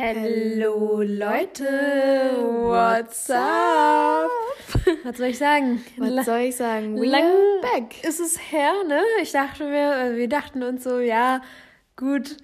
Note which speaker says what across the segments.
Speaker 1: Hello Leute, what's up? Was soll ich sagen?
Speaker 2: Was soll ich sagen?
Speaker 1: We're Lang back. Ist es her, ne? Ich dachte mir, äh, wir dachten uns so, ja, gut,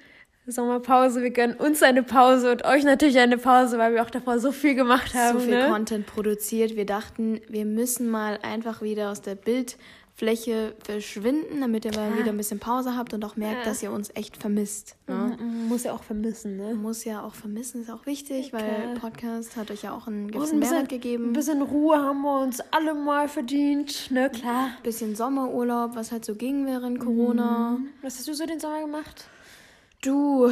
Speaker 1: Sommerpause, wir gönnen uns eine Pause und euch natürlich eine Pause, weil wir auch davor so viel gemacht haben.
Speaker 2: So viel
Speaker 1: ne?
Speaker 2: Content produziert. Wir dachten, wir müssen mal einfach wieder aus der Bild Fläche verschwinden, damit ihr mal wieder ein bisschen Pause habt und auch merkt, ja. dass ihr uns echt vermisst.
Speaker 1: Ne? Muss ja auch vermissen, ne?
Speaker 2: Muss ja auch vermissen, ist auch wichtig, ja, weil Podcast hat euch ja auch einen gewissen ein bisschen, Mehrwert gegeben.
Speaker 1: Ein bisschen Ruhe haben wir uns alle mal verdient, ne? Klar.
Speaker 2: Ein bisschen Sommerurlaub, was halt so ging während Corona.
Speaker 1: Mhm. Was hast du so den Sommer gemacht?
Speaker 2: Du,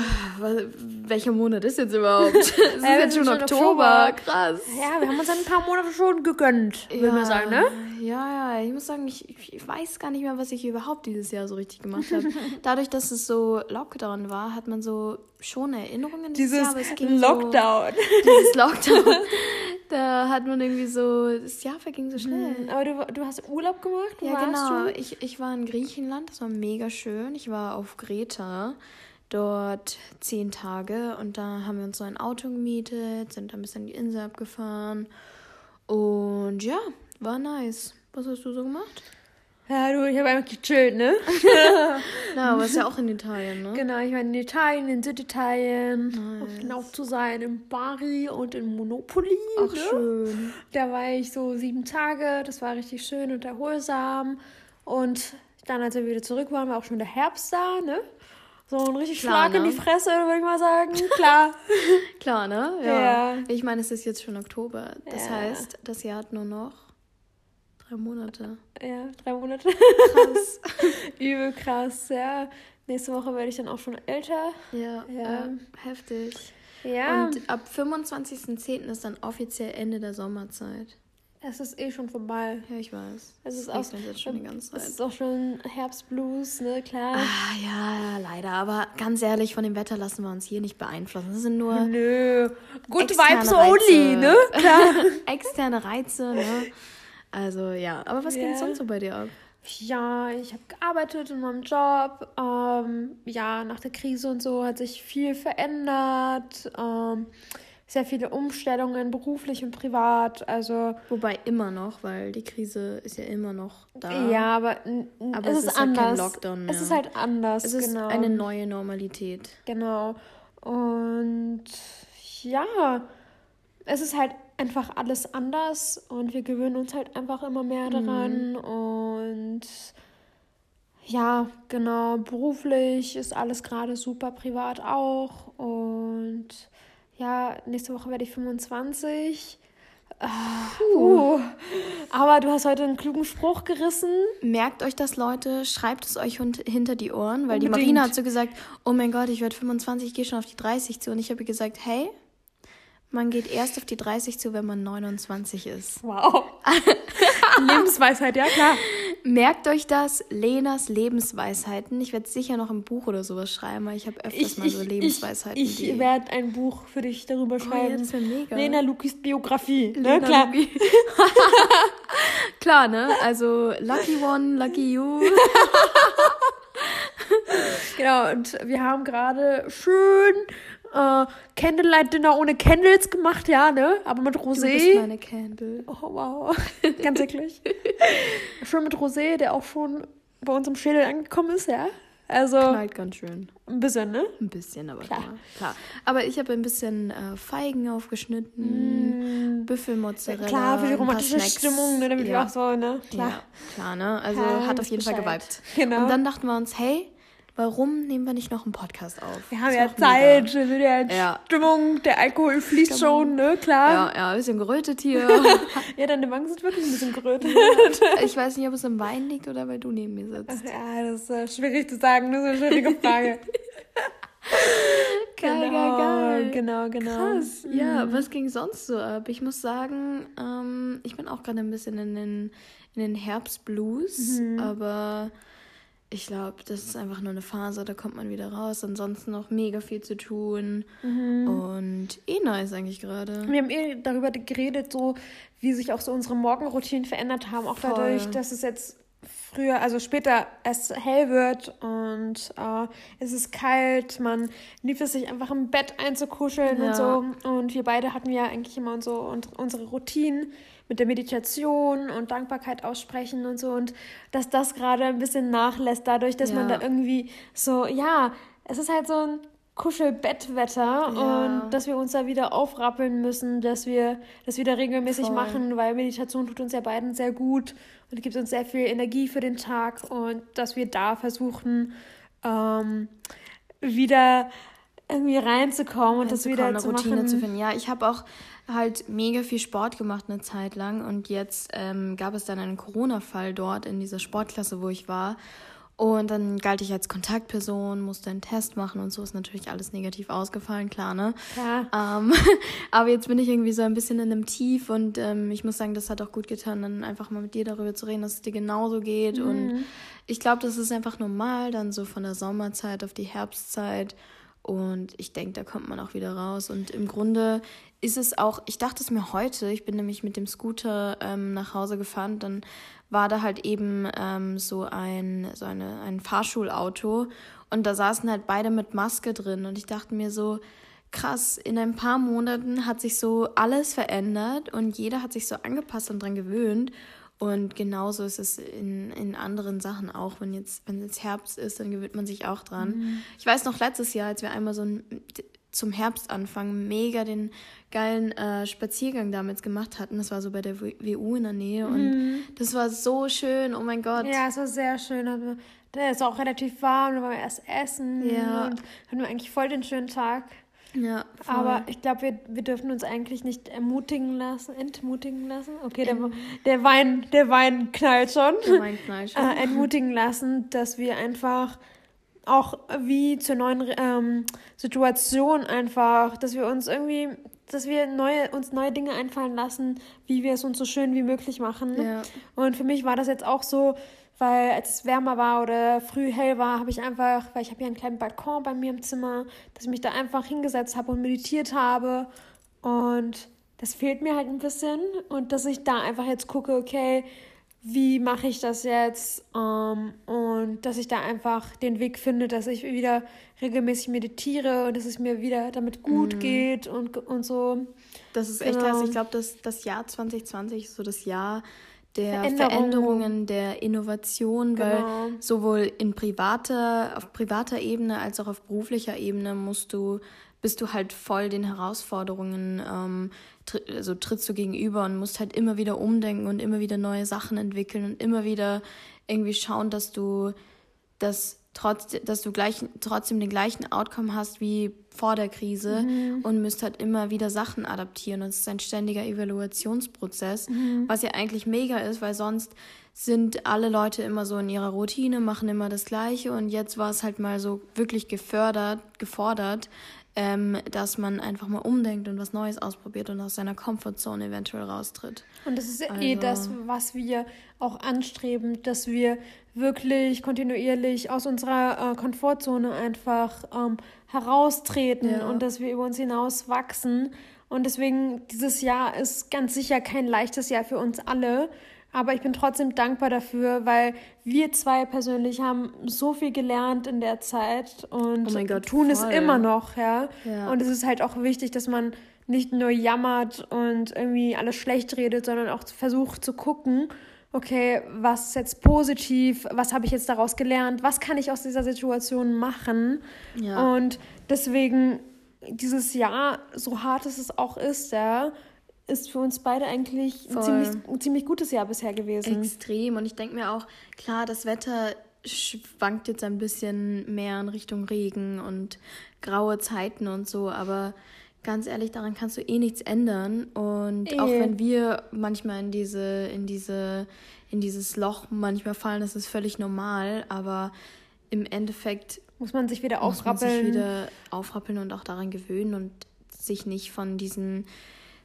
Speaker 2: welcher Monat ist jetzt überhaupt? Es ist ja, jetzt schon Oktober. Oktober. Krass.
Speaker 1: Ja, wir haben uns ein paar Monate schon gegönnt, ja, würde man sagen, ne?
Speaker 2: Ja, ja, ich muss sagen, ich, ich weiß gar nicht mehr, was ich überhaupt dieses Jahr so richtig gemacht habe. Dadurch, dass es so Lockdown war, hat man so schon Erinnerungen
Speaker 1: dieses Jahr, aber es ging Lockdown.
Speaker 2: So, dieses Lockdown. da hat man irgendwie so, das Jahr verging so schnell.
Speaker 1: Mhm, aber du, du hast Urlaub gemacht?
Speaker 2: Wo ja, genau. Ich, ich war in Griechenland, das war mega schön. Ich war auf Greta dort zehn Tage und da haben wir uns so ein Auto gemietet, sind dann bis an die Insel abgefahren und ja, war nice. Was hast du so gemacht?
Speaker 1: Ja, du, ich habe einfach gechillt, ne?
Speaker 2: Na, aber ist ja auch in Italien, ne?
Speaker 1: Genau, ich war in Italien, in Süditalien. Nice. Auf genau zu sein, in Bari und in Monopoly.
Speaker 2: Ach, ne? schön.
Speaker 1: Da war ich so sieben Tage. Das war richtig schön und erholsam. Und dann, als wir wieder zurück waren, war auch schon der Herbst da, ne? So ein richtig Klar, Schlag ne? in die Fresse, würde ich mal sagen. Klar.
Speaker 2: Klar, ne? Ja. ja. Ich meine, es ist jetzt schon Oktober. Das ja. heißt, das Jahr hat nur noch drei Monate.
Speaker 1: Ja, drei Monate. Krass. Übel krass, ja. Nächste Woche werde ich dann auch schon älter.
Speaker 2: Ja, ja. Ähm, heftig. Ja. Und ab 25.10. ist dann offiziell Ende der Sommerzeit.
Speaker 1: Es ist eh schon vorbei.
Speaker 2: Ja, ich weiß.
Speaker 1: Es ist auch jetzt schon die ganze Zeit. Es ist auch schon Herbstblues, ne, klar.
Speaker 2: Ah, ja, leider. Aber ganz ehrlich, von dem Wetter lassen wir uns hier nicht beeinflussen. Das sind nur.
Speaker 1: Nö. Good Vibes only, ne? Klar.
Speaker 2: externe Reize, ne? Also, ja. Aber was yeah. ging sonst so bei dir ab?
Speaker 1: Ja, ich habe gearbeitet in meinem Job. Ähm, ja, nach der Krise und so hat sich viel verändert. Ähm, sehr viele Umstellungen, beruflich und privat. Also
Speaker 2: Wobei immer noch, weil die Krise ist ja immer noch da.
Speaker 1: Ja, aber, aber es, es, ist, ist anders. Halt kein Lockdown mehr. Es ist halt anders.
Speaker 2: Es ist genau. eine neue Normalität.
Speaker 1: Genau. Und ja, es ist halt einfach alles anders und wir gewöhnen uns halt einfach immer mehr mhm. daran. Mhm. Und ja, genau, beruflich ist alles gerade super, privat auch. Und ja, nächste Woche werde ich 25. Uh, aber du hast heute einen klugen Spruch gerissen.
Speaker 2: Merkt euch das, Leute. Schreibt es euch hinter die Ohren, weil Unbedingt. die Marina hat so gesagt, oh mein Gott, ich werde 25, ich gehe schon auf die 30 zu. Und ich habe gesagt, hey, man geht erst auf die 30 zu, wenn man 29 ist.
Speaker 1: Wow. Lebensweisheit, ja klar.
Speaker 2: Merkt euch das, Lenas Lebensweisheiten. Ich werde sicher noch ein Buch oder sowas schreiben, weil ich habe öfters ich, mal so Lebensweisheiten.
Speaker 1: Ich, ich werde ein Buch für dich darüber schreiben. Oh, das mega. Lena Lukis Biografie. Ne?
Speaker 2: Lena
Speaker 1: ne? Klar.
Speaker 2: Klar, ne? Also Lucky One, Lucky You.
Speaker 1: genau, und wir haben gerade schön äh, Candlelight Dinner ohne Candles gemacht, ja, ne? Aber mit Rosé. Du
Speaker 2: bist meine Candle.
Speaker 1: Oh, wow. Ganz wirklich. schon mit Rosé, der auch schon bei uns im Schädel angekommen ist, ja? Also.
Speaker 2: Knallt ganz schön.
Speaker 1: Ein bisschen, ne?
Speaker 2: Ein bisschen, aber klar. klar. klar. Aber ich habe ein bisschen äh, Feigen aufgeschnitten, mm. Büffelmozzarella.
Speaker 1: Klar, für die romantische Stimmung, ne? Damit ja. wir auch so, ne?
Speaker 2: Klar. Ja, klar, ne? Also ja, hat auf jeden Bescheid. Fall geweibt. Genau. Und dann dachten wir uns, hey, warum nehmen wir nicht noch einen Podcast auf?
Speaker 1: Wir haben ja Zeit, mega. wir sind ja in ja. Stimmung, der Alkohol fließt Stimmung. schon, ne, klar.
Speaker 2: Ja, ja, ein bisschen gerötet hier.
Speaker 1: ja, deine Wangen sind wirklich ein bisschen gerötet.
Speaker 2: ich weiß nicht, ob es im Wein liegt oder weil du neben mir sitzt.
Speaker 1: Ach, ja, das ist äh, schwierig zu sagen, das ist eine schwierige Frage.
Speaker 2: geil, genau, geil, geil.
Speaker 1: Genau, genau.
Speaker 2: Krass. Mhm. Ja, was ging sonst so ab? Ich muss sagen, ähm, ich bin auch gerade ein bisschen in den, in den Herbstblues, mhm. aber ich glaube, das ist einfach nur eine Phase, da kommt man wieder raus. Ansonsten noch mega viel zu tun. Mhm. Und eh nice eigentlich gerade.
Speaker 1: Wir haben eh darüber geredet, so wie sich auch so unsere Morgenroutinen verändert haben. Auch Voll. dadurch, dass es jetzt früher, also später es hell wird und äh, es ist kalt, man liebt es sich einfach im Bett einzukuscheln ja. und so. Und wir beide hatten ja eigentlich immer so unsere Routinen mit der Meditation und Dankbarkeit aussprechen und so. Und dass das gerade ein bisschen nachlässt, dadurch, dass ja. man da irgendwie so, ja, es ist halt so ein Kuschelbettwetter ja. und dass wir uns da wieder aufrappeln müssen, dass wir das wieder regelmäßig Voll. machen, weil Meditation tut uns ja beiden sehr gut und gibt uns sehr viel Energie für den Tag und dass wir da versuchen, ähm, wieder irgendwie reinzukommen und das wieder
Speaker 2: zu Routine machen. zu finden. Ja, ich habe auch halt mega viel Sport gemacht eine Zeit lang und jetzt ähm, gab es dann einen Corona-Fall dort in dieser Sportklasse, wo ich war und dann galt ich als Kontaktperson, musste einen Test machen und so ist natürlich alles negativ ausgefallen, klar, ne? Klar. Ähm, aber jetzt bin ich irgendwie so ein bisschen in einem Tief und ähm, ich muss sagen, das hat auch gut getan, dann einfach mal mit dir darüber zu reden, dass es dir genauso geht. Mhm. Und ich glaube, das ist einfach normal, dann so von der Sommerzeit auf die Herbstzeit. Und ich denke, da kommt man auch wieder raus. Und im Grunde ist es auch, ich dachte es mir heute, ich bin nämlich mit dem Scooter ähm, nach Hause gefahren, dann war da halt eben ähm, so ein, so eine, ein Fahrschulauto und da saßen halt beide mit Maske drin und ich dachte mir so, krass, in ein paar Monaten hat sich so alles verändert und jeder hat sich so angepasst und dran gewöhnt. Und genauso ist es in, in anderen Sachen auch. Wenn jetzt, wenn jetzt Herbst ist, dann gewöhnt man sich auch dran. Mhm. Ich weiß noch letztes Jahr, als wir einmal so ein zum Herbstanfang mega den geilen äh, Spaziergang damals gemacht hatten. Das war so bei der WU in der Nähe und mhm. das war so schön. Oh mein Gott.
Speaker 1: Ja, es war sehr schön. Also, der ist auch relativ warm, da waren wir erst essen ja. und hatten wir eigentlich voll den schönen Tag. Ja, voll. aber ich glaube, wir, wir dürfen uns eigentlich nicht ermutigen lassen, entmutigen lassen. Okay, der, der Wein, der Wein knallt schon. Der Wein knallt schon. Äh, entmutigen lassen, dass wir einfach auch wie zur neuen ähm, Situation einfach, dass wir uns irgendwie, dass wir neue, uns neue Dinge einfallen lassen, wie wir es uns so schön wie möglich machen. Ja. Und für mich war das jetzt auch so, weil als es wärmer war oder früh hell war, habe ich einfach, weil ich habe hier einen kleinen Balkon bei mir im Zimmer, dass ich mich da einfach hingesetzt habe und meditiert habe und das fehlt mir halt ein bisschen und dass ich da einfach jetzt gucke, okay, wie mache ich das jetzt ähm, und dass ich da einfach den Weg finde, dass ich wieder regelmäßig meditiere und dass es mir wieder damit gut mhm. geht und, und so.
Speaker 2: Das ist echt genau. krass. Ich glaube, dass das Jahr 2020 ist so das Jahr der Veränderung. Veränderungen, der Innovation, genau. weil sowohl in privater, auf privater Ebene als auch auf beruflicher Ebene musst du bist du halt voll den Herausforderungen, ähm, tr also trittst du gegenüber und musst halt immer wieder umdenken und immer wieder neue Sachen entwickeln und immer wieder irgendwie schauen, dass du das trotz, dass du gleich, trotzdem den gleichen Outcome hast wie vor der Krise mhm. und müsst halt immer wieder Sachen adaptieren. Und es ist ein ständiger Evaluationsprozess, mhm. was ja eigentlich mega ist, weil sonst sind alle Leute immer so in ihrer Routine, machen immer das Gleiche und jetzt war es halt mal so wirklich gefördert, gefordert, ähm, dass man einfach mal umdenkt und was Neues ausprobiert und aus seiner Comfortzone eventuell raustritt.
Speaker 1: Und das ist eh also, eh das, was wir auch anstreben, dass wir wirklich kontinuierlich aus unserer äh, Komfortzone einfach ähm, heraustreten ja. und dass wir über uns hinaus wachsen. Und deswegen, dieses Jahr ist ganz sicher kein leichtes Jahr für uns alle. Aber ich bin trotzdem dankbar dafür, weil wir zwei persönlich haben so viel gelernt in der Zeit und oh Gott, tun voll. es immer noch, ja? ja. Und es ist halt auch wichtig, dass man nicht nur jammert und irgendwie alles schlecht redet, sondern auch versucht zu gucken, okay, was ist jetzt positiv, was habe ich jetzt daraus gelernt, was kann ich aus dieser Situation machen. Ja. Und deswegen dieses Jahr, so hart es auch ist, ja, ist für uns beide eigentlich ein ziemlich, ein ziemlich gutes Jahr bisher gewesen.
Speaker 2: Extrem. Und ich denke mir auch, klar, das Wetter schwankt jetzt ein bisschen mehr in Richtung Regen und graue Zeiten und so, aber ganz ehrlich, daran kannst du eh nichts ändern. Und e. auch wenn wir manchmal in diese, in diese, in dieses Loch manchmal fallen, das ist völlig normal, aber im Endeffekt
Speaker 1: muss man sich wieder aufrappeln. Muss man sich wieder
Speaker 2: aufrappeln und auch daran gewöhnen und sich nicht von diesen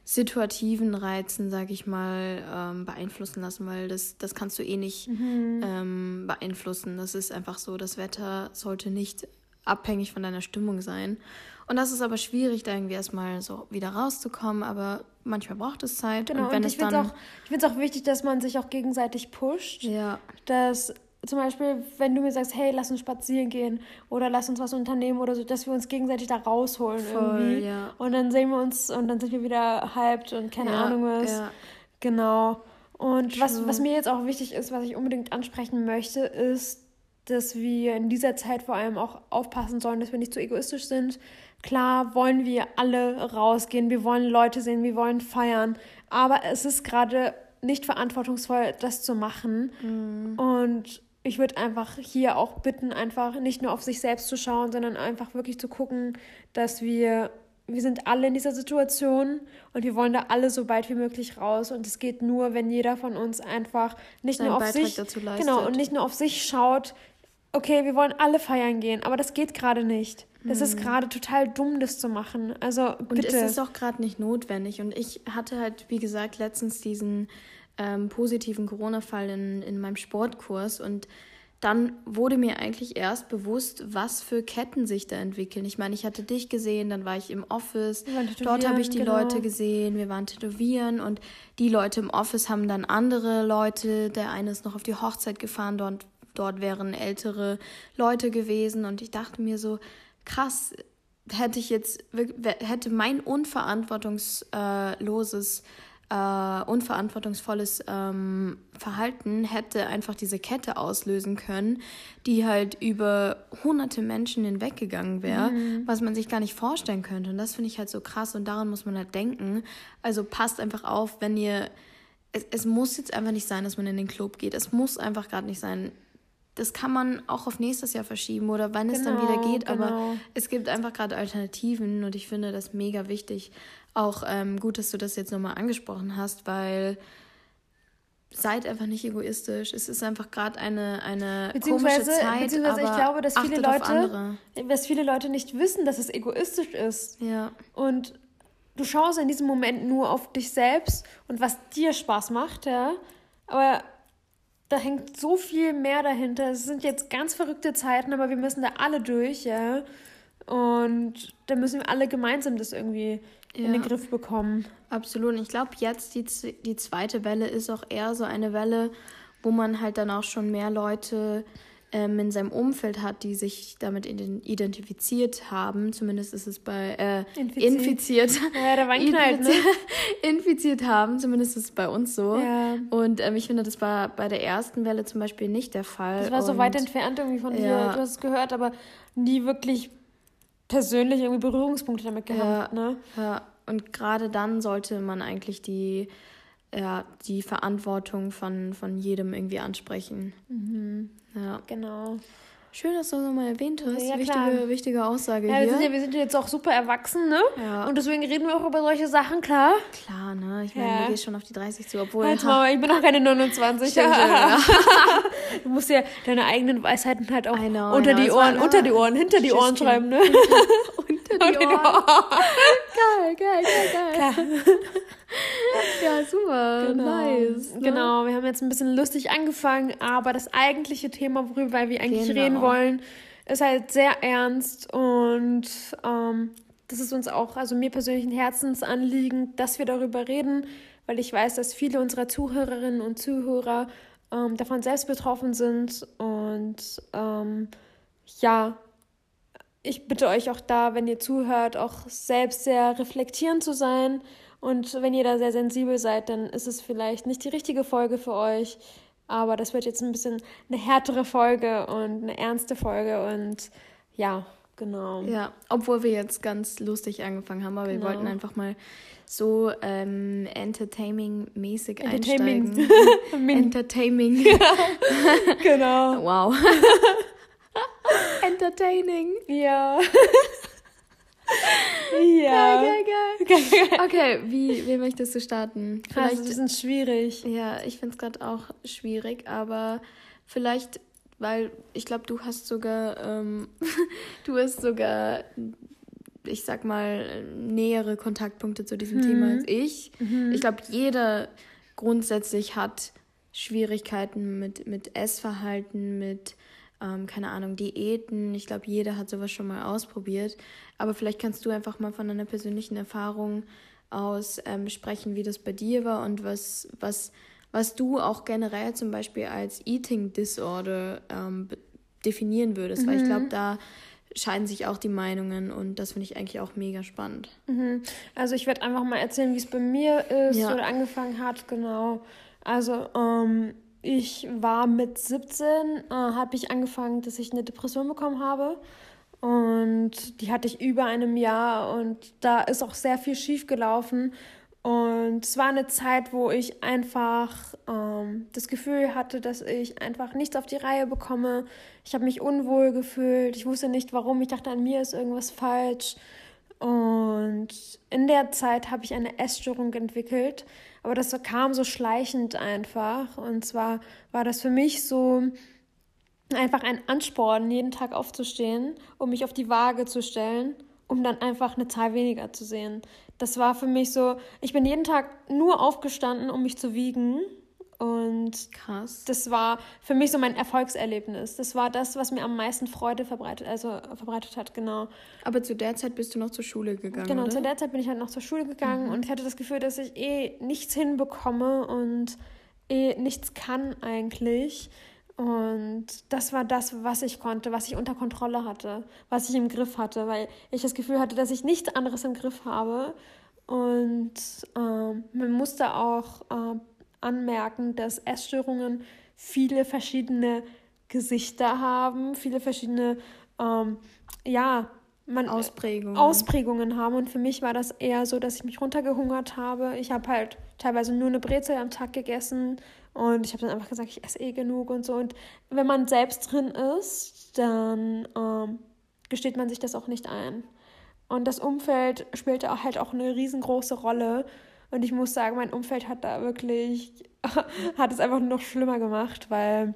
Speaker 2: situativen Reizen, sag ich mal, ähm, beeinflussen lassen, weil das, das kannst du eh nicht mhm. ähm, beeinflussen. Das ist einfach so, das Wetter sollte nicht abhängig von deiner Stimmung sein. Und das ist aber schwierig, da irgendwie erstmal so wieder rauszukommen, aber manchmal braucht es Zeit. Genau, und wenn
Speaker 1: und ich finde es auch, auch wichtig, dass man sich auch gegenseitig pusht. Ja. Dass zum Beispiel, wenn du mir sagst, hey, lass uns spazieren gehen oder lass uns was unternehmen oder so, dass wir uns gegenseitig da rausholen Voll, irgendwie. Ja. Und dann sehen wir uns und dann sind wir wieder hyped und keine ja, Ahnung was. Ja. Genau. Und was, was mir jetzt auch wichtig ist, was ich unbedingt ansprechen möchte, ist, dass wir in dieser Zeit vor allem auch aufpassen sollen, dass wir nicht zu egoistisch sind. Klar wollen wir alle rausgehen, wir wollen Leute sehen, wir wollen feiern, aber es ist gerade nicht verantwortungsvoll, das zu machen. Mhm. Und ich würde einfach hier auch bitten, einfach nicht nur auf sich selbst zu schauen, sondern einfach wirklich zu gucken, dass wir, wir sind alle in dieser Situation und wir wollen da alle so bald wie möglich raus. Und es geht nur, wenn jeder von uns einfach nicht Seinen nur auf Beitrag sich, genau, und nicht nur auf sich schaut, okay, wir wollen alle feiern gehen, aber das geht gerade nicht. Das ist hm. gerade total dumm, das zu machen. Also bitte.
Speaker 2: Und es ist auch gerade nicht notwendig. Und ich hatte halt, wie gesagt, letztens diesen ähm, positiven Corona-Fall in, in meinem Sportkurs und dann wurde mir eigentlich erst bewusst, was für Ketten sich da entwickeln. Ich meine, ich hatte dich gesehen, dann war ich im Office, dort habe ich die genau. Leute gesehen, wir waren tätowieren und die Leute im Office haben dann andere Leute, der eine ist noch auf die Hochzeit gefahren, dort, dort wären ältere Leute gewesen und ich dachte mir so, krass, hätte ich jetzt, hätte mein unverantwortungsloses äh, unverantwortungsvolles ähm, Verhalten hätte einfach diese Kette auslösen können, die halt über hunderte Menschen hinweggegangen wäre, mhm. was man sich gar nicht vorstellen könnte. Und das finde ich halt so krass und daran muss man halt denken. Also passt einfach auf, wenn ihr. Es, es muss jetzt einfach nicht sein, dass man in den Club geht. Es muss einfach gerade nicht sein das kann man auch auf nächstes Jahr verschieben oder wann genau, es dann wieder genau, geht. Genau. Aber es gibt einfach gerade Alternativen und ich finde das mega wichtig. Auch ähm, gut, dass du das jetzt nochmal angesprochen hast, weil seid einfach nicht egoistisch. Es ist einfach gerade eine, eine komische Zeit. Beziehungsweise
Speaker 1: ich glaube, dass viele Leute, dass viele Leute nicht wissen, dass es egoistisch ist. Ja. Und du schaust in diesem Moment nur auf dich selbst und was dir Spaß macht, ja. Aber da hängt so viel mehr dahinter. Es sind jetzt ganz verrückte Zeiten, aber wir müssen da alle durch, ja. Und da müssen wir alle gemeinsam das irgendwie ja. in den Griff bekommen.
Speaker 2: Absolut. Und ich glaube, jetzt die, die zweite Welle ist auch eher so eine Welle, wo man halt dann auch schon mehr Leute ähm, in seinem Umfeld hat, die sich damit identifiziert haben. Zumindest ist es bei äh, infiziert. infiziert. Ja, da war ein Knall, ne? infiziert haben, zumindest ist es bei uns so. Ja. Und ähm, ich finde, das war bei der ersten Welle zum Beispiel nicht der Fall.
Speaker 1: Das war so weit entfernt irgendwie von dir. Du hast es gehört, aber nie wirklich persönlich irgendwie Berührungspunkte damit gehabt. Ja, ne?
Speaker 2: ja. und gerade dann sollte man eigentlich die ja, die Verantwortung von, von jedem irgendwie ansprechen. Mhm. Ja. Genau. Schön, dass du das nochmal erwähnt hast. Ja, wichtige, wichtige Aussage
Speaker 1: ja, hier. Wir sind, ja, wir sind jetzt auch super erwachsen, ne? Ja. Und deswegen reden wir auch über solche Sachen, klar?
Speaker 2: Klar, ne? Ich meine, ja. du gehst schon auf die 30 zu, obwohl...
Speaker 1: Jetzt Mama, ich bin noch keine 29. Stimmt, ja. du musst ja deine eigenen Weisheiten halt auch know, unter die Ohren, unter die Ohren, hinter die Ohren schreiben, ne? unter die Ohren. geil, geil, geil, geil. Klar. ja, super. Genau. Nice. Ne? Genau, wir haben jetzt ein bisschen lustig angefangen, aber das eigentliche Thema, worüber wir eigentlich genau. reden wollen, ist halt sehr ernst und ähm, das ist uns auch, also mir persönlich ein Herzensanliegen, dass wir darüber reden, weil ich weiß, dass viele unserer Zuhörerinnen und Zuhörer ähm, davon selbst betroffen sind und ähm, ja, ich bitte euch auch da, wenn ihr zuhört, auch selbst sehr reflektierend zu sein und wenn ihr da sehr sensibel seid, dann ist es vielleicht nicht die richtige Folge für euch. Aber das wird jetzt ein bisschen eine härtere Folge und eine ernste Folge. Und ja, genau.
Speaker 2: Ja, obwohl wir jetzt ganz lustig angefangen haben, aber genau. wir wollten einfach mal so ähm, entertaining-mäßig Entertaining. einsteigen. Entertaining. genau. Wow. Entertaining. Ja. ja. Geil, geil, geil. Okay, wie, wie möchtest du starten?
Speaker 1: Also, vielleicht, also, das ist schwierig.
Speaker 2: Ja, ich finde es gerade auch schwierig, aber vielleicht, weil ich glaube, du hast sogar, ähm, du hast sogar, ich sag mal, nähere Kontaktpunkte zu diesem mhm. Thema als ich. Mhm. Ich glaube, jeder grundsätzlich hat Schwierigkeiten mit, mit Essverhalten, mit ähm, keine Ahnung, Diäten. Ich glaube, jeder hat sowas schon mal ausprobiert. Aber vielleicht kannst du einfach mal von deiner persönlichen Erfahrung aus ähm, sprechen, wie das bei dir war und was, was, was du auch generell zum Beispiel als Eating Disorder ähm, definieren würdest. Mhm. Weil ich glaube, mhm. da scheiden sich auch die Meinungen und das finde ich eigentlich auch mega spannend.
Speaker 1: Mhm. Also ich werde einfach mal erzählen, wie es bei mir ist ja. oder angefangen hat, genau. Also ähm, ich war mit 17, äh, habe ich angefangen, dass ich eine Depression bekommen habe. Und die hatte ich über einem Jahr und da ist auch sehr viel schief gelaufen. Und es war eine Zeit, wo ich einfach ähm, das Gefühl hatte, dass ich einfach nichts auf die Reihe bekomme. Ich habe mich unwohl gefühlt. Ich wusste nicht warum. Ich dachte, an mir ist irgendwas falsch. Und in der Zeit habe ich eine Essstörung entwickelt. Aber das kam so schleichend einfach. Und zwar war das für mich so einfach ein Ansporn, jeden Tag aufzustehen, um mich auf die Waage zu stellen, um dann einfach eine Zahl weniger zu sehen. Das war für mich so, ich bin jeden Tag nur aufgestanden, um mich zu wiegen und krass. Das war für mich so mein Erfolgserlebnis. Das war das, was mir am meisten Freude verbreitet, also verbreitet hat, genau.
Speaker 2: Aber zu der Zeit bist du noch zur Schule gegangen.
Speaker 1: Genau, oder? zu der Zeit bin ich halt noch zur Schule gegangen mhm. und ich hatte das Gefühl, dass ich eh nichts hinbekomme und eh nichts kann eigentlich. Und das war das, was ich konnte, was ich unter Kontrolle hatte, was ich im Griff hatte, weil ich das Gefühl hatte, dass ich nichts anderes im Griff habe. Und ähm, man musste auch äh, anmerken, dass Essstörungen viele verschiedene Gesichter haben, viele verschiedene, ähm, ja, man, äh, Ausprägungen. Ausprägungen haben. Und für mich war das eher so, dass ich mich runtergehungert habe. Ich habe halt teilweise nur eine Brezel am Tag gegessen und ich habe dann einfach gesagt, ich esse eh genug und so. Und wenn man selbst drin ist, dann ähm, gesteht man sich das auch nicht ein. Und das Umfeld spielte halt auch eine riesengroße Rolle. Und ich muss sagen, mein Umfeld hat da wirklich, hat es einfach noch schlimmer gemacht, weil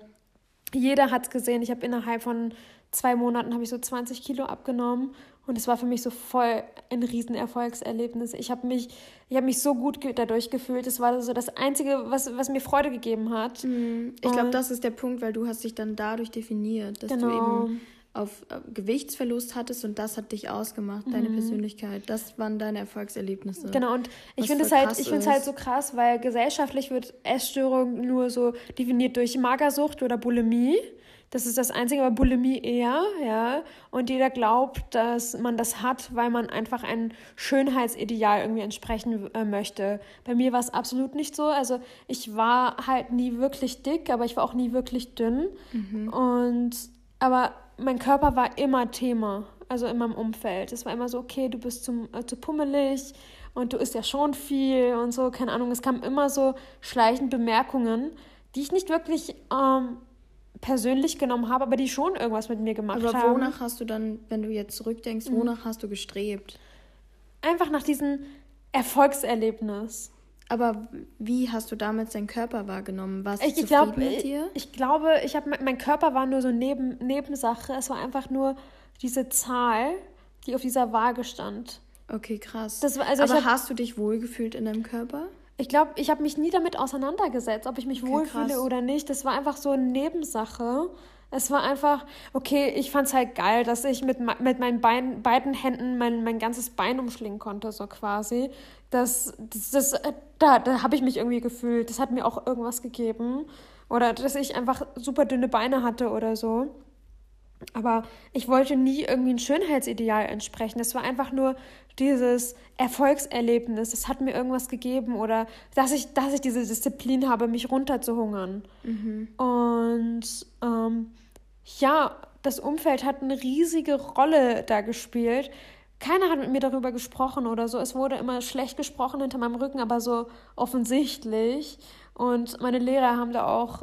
Speaker 1: jeder hat es gesehen. Ich habe innerhalb von zwei Monaten habe ich so 20 Kilo abgenommen und es war für mich so voll ein Riesenerfolgserlebnis. Ich habe mich, ich mich so gut dadurch gefühlt. Es war so das Einzige, was, was mir Freude gegeben hat.
Speaker 2: Mhm. Ich glaube, das ist der Punkt, weil du hast dich dann dadurch definiert, dass genau. du eben auf äh, Gewichtsverlust hattest und das hat dich ausgemacht, mhm. deine Persönlichkeit. Das waren deine Erfolgserlebnisse. Genau, und
Speaker 1: ich finde es halt, ich finde es halt so krass, weil gesellschaftlich wird Essstörung nur so definiert durch Magersucht oder Bulimie. Das ist das Einzige, aber Bulimie eher, ja. Und jeder glaubt, dass man das hat, weil man einfach ein Schönheitsideal irgendwie entsprechen äh, möchte. Bei mir war es absolut nicht so. Also ich war halt nie wirklich dick, aber ich war auch nie wirklich dünn. Mhm. Und aber mein Körper war immer Thema, also in meinem Umfeld. Es war immer so, okay, du bist zum, äh, zu pummelig und du isst ja schon viel und so, keine Ahnung. Es kamen immer so schleichend Bemerkungen, die ich nicht wirklich ähm, persönlich genommen habe, aber die schon irgendwas mit mir gemacht
Speaker 2: aber haben. Aber wonach hast du dann, wenn du jetzt zurückdenkst, mhm. wonach mhm. hast du gestrebt?
Speaker 1: Einfach nach diesem Erfolgserlebnis.
Speaker 2: Aber wie hast du damals deinen Körper wahrgenommen? Warst du ich, zufrieden
Speaker 1: glaub, mit dir? Ich, ich glaube, ich habe mein Körper war nur so Neben, Nebensache. Es war einfach nur diese Zahl, die auf dieser Waage stand.
Speaker 2: Okay, krass. Das also Aber hab, hast du dich wohlgefühlt in deinem Körper?
Speaker 1: Ich glaube, ich habe mich nie damit auseinandergesetzt, ob ich mich okay, wohlfühle krass. oder nicht. Das war einfach so eine Nebensache. Es war einfach, okay, ich fand es halt geil, dass ich mit, mit meinen Bein, beiden Händen mein, mein ganzes Bein umschlingen konnte, so quasi. Das, das, das äh, da, da habe ich mich irgendwie gefühlt. Das hat mir auch irgendwas gegeben. Oder dass ich einfach super dünne Beine hatte oder so. Aber ich wollte nie irgendwie ein Schönheitsideal entsprechen. Das war einfach nur dieses Erfolgserlebnis. Das hat mir irgendwas gegeben oder dass ich, dass ich diese Disziplin habe, mich runterzuhungern. Mhm. Und ähm, ja, das Umfeld hat eine riesige Rolle da gespielt. Keiner hat mit mir darüber gesprochen oder so. Es wurde immer schlecht gesprochen hinter meinem Rücken, aber so offensichtlich. Und meine Lehrer haben da auch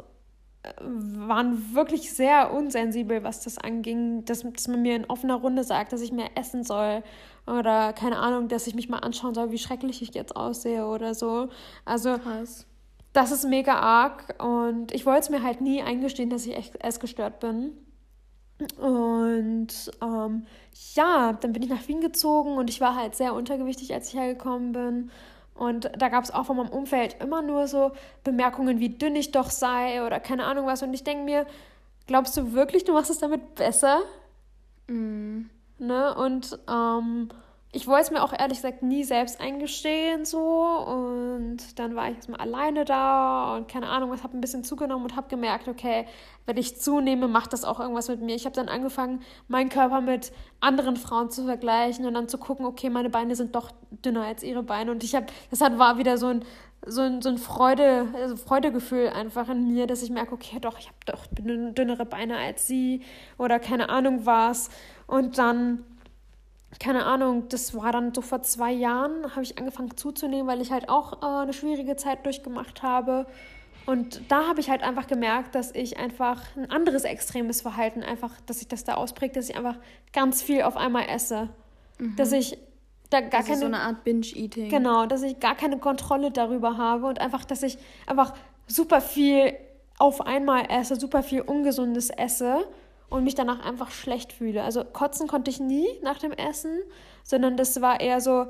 Speaker 1: äh, waren wirklich sehr unsensibel, was das anging, dass, dass man mir in offener Runde sagt, dass ich mehr essen soll oder keine Ahnung, dass ich mich mal anschauen soll, wie schrecklich ich jetzt aussehe oder so. Also Krass. das ist mega arg und ich wollte es mir halt nie eingestehen, dass ich echt essgestört bin. Und ähm, ja, dann bin ich nach Wien gezogen und ich war halt sehr untergewichtig, als ich hergekommen bin. Und da gab es auch von meinem Umfeld immer nur so Bemerkungen, wie dünn ich doch sei oder keine Ahnung was. Und ich denke mir, glaubst du wirklich, du machst es damit besser? Mhm. Ne? Und ähm, ich wollte es mir auch ehrlich gesagt nie selbst eingestehen so und dann war ich erstmal alleine da und keine Ahnung, was habe ein bisschen zugenommen und habe gemerkt, okay, wenn ich zunehme, macht das auch irgendwas mit mir. Ich habe dann angefangen, meinen Körper mit anderen Frauen zu vergleichen und dann zu gucken, okay, meine Beine sind doch dünner als ihre Beine und ich habe, das hat war wieder so ein so ein, so ein Freude, also Freudegefühl einfach in mir, dass ich merke, okay, doch, ich habe doch dünnere Beine als sie oder keine Ahnung was. Und dann keine Ahnung, das war dann so vor zwei Jahren, habe ich angefangen zuzunehmen, weil ich halt auch äh, eine schwierige Zeit durchgemacht habe. Und da habe ich halt einfach gemerkt, dass ich einfach ein anderes extremes Verhalten einfach, dass sich das da ausprägt, dass ich einfach ganz viel auf einmal esse. Mhm. Dass ich da gar
Speaker 2: also keine. so eine Art Binge-Eating.
Speaker 1: Genau, dass ich gar keine Kontrolle darüber habe und einfach, dass ich einfach super viel auf einmal esse, super viel Ungesundes esse und mich danach einfach schlecht fühle. Also kotzen konnte ich nie nach dem Essen, sondern das war eher so,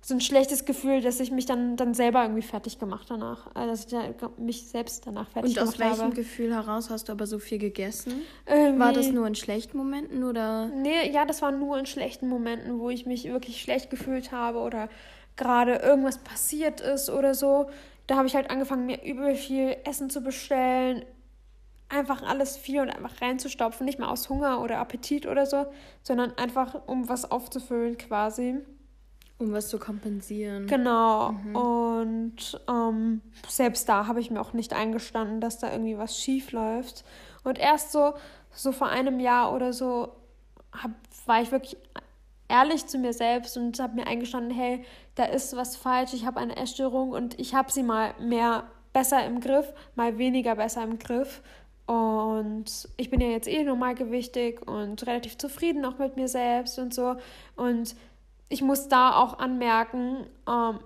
Speaker 1: so ein schlechtes Gefühl, dass ich mich dann, dann selber irgendwie fertig gemacht danach. Also dass ich mich selbst danach fertig
Speaker 2: gemacht habe. Und aus welchem Gefühl heraus hast du aber so viel gegessen? Irgendwie, war das nur in schlechten Momenten oder?
Speaker 1: Nee, ja, das war nur in schlechten Momenten, wo ich mich wirklich schlecht gefühlt habe oder gerade irgendwas passiert ist oder so. Da habe ich halt angefangen, mir übel viel Essen zu bestellen, einfach alles viel und einfach reinzustopfen, nicht mal aus Hunger oder Appetit oder so, sondern einfach um was aufzufüllen quasi.
Speaker 2: Um was zu kompensieren.
Speaker 1: Genau. Mhm. Und ähm, selbst da habe ich mir auch nicht eingestanden, dass da irgendwie was schief läuft. Und erst so, so vor einem Jahr oder so hab, war ich wirklich ehrlich zu mir selbst und habe mir eingestanden, hey, da ist was falsch, ich habe eine Essstörung und ich habe sie mal mehr besser im Griff, mal weniger besser im Griff. Und ich bin ja jetzt eh normalgewichtig und relativ zufrieden auch mit mir selbst und so. Und ich muss da auch anmerken, ähm,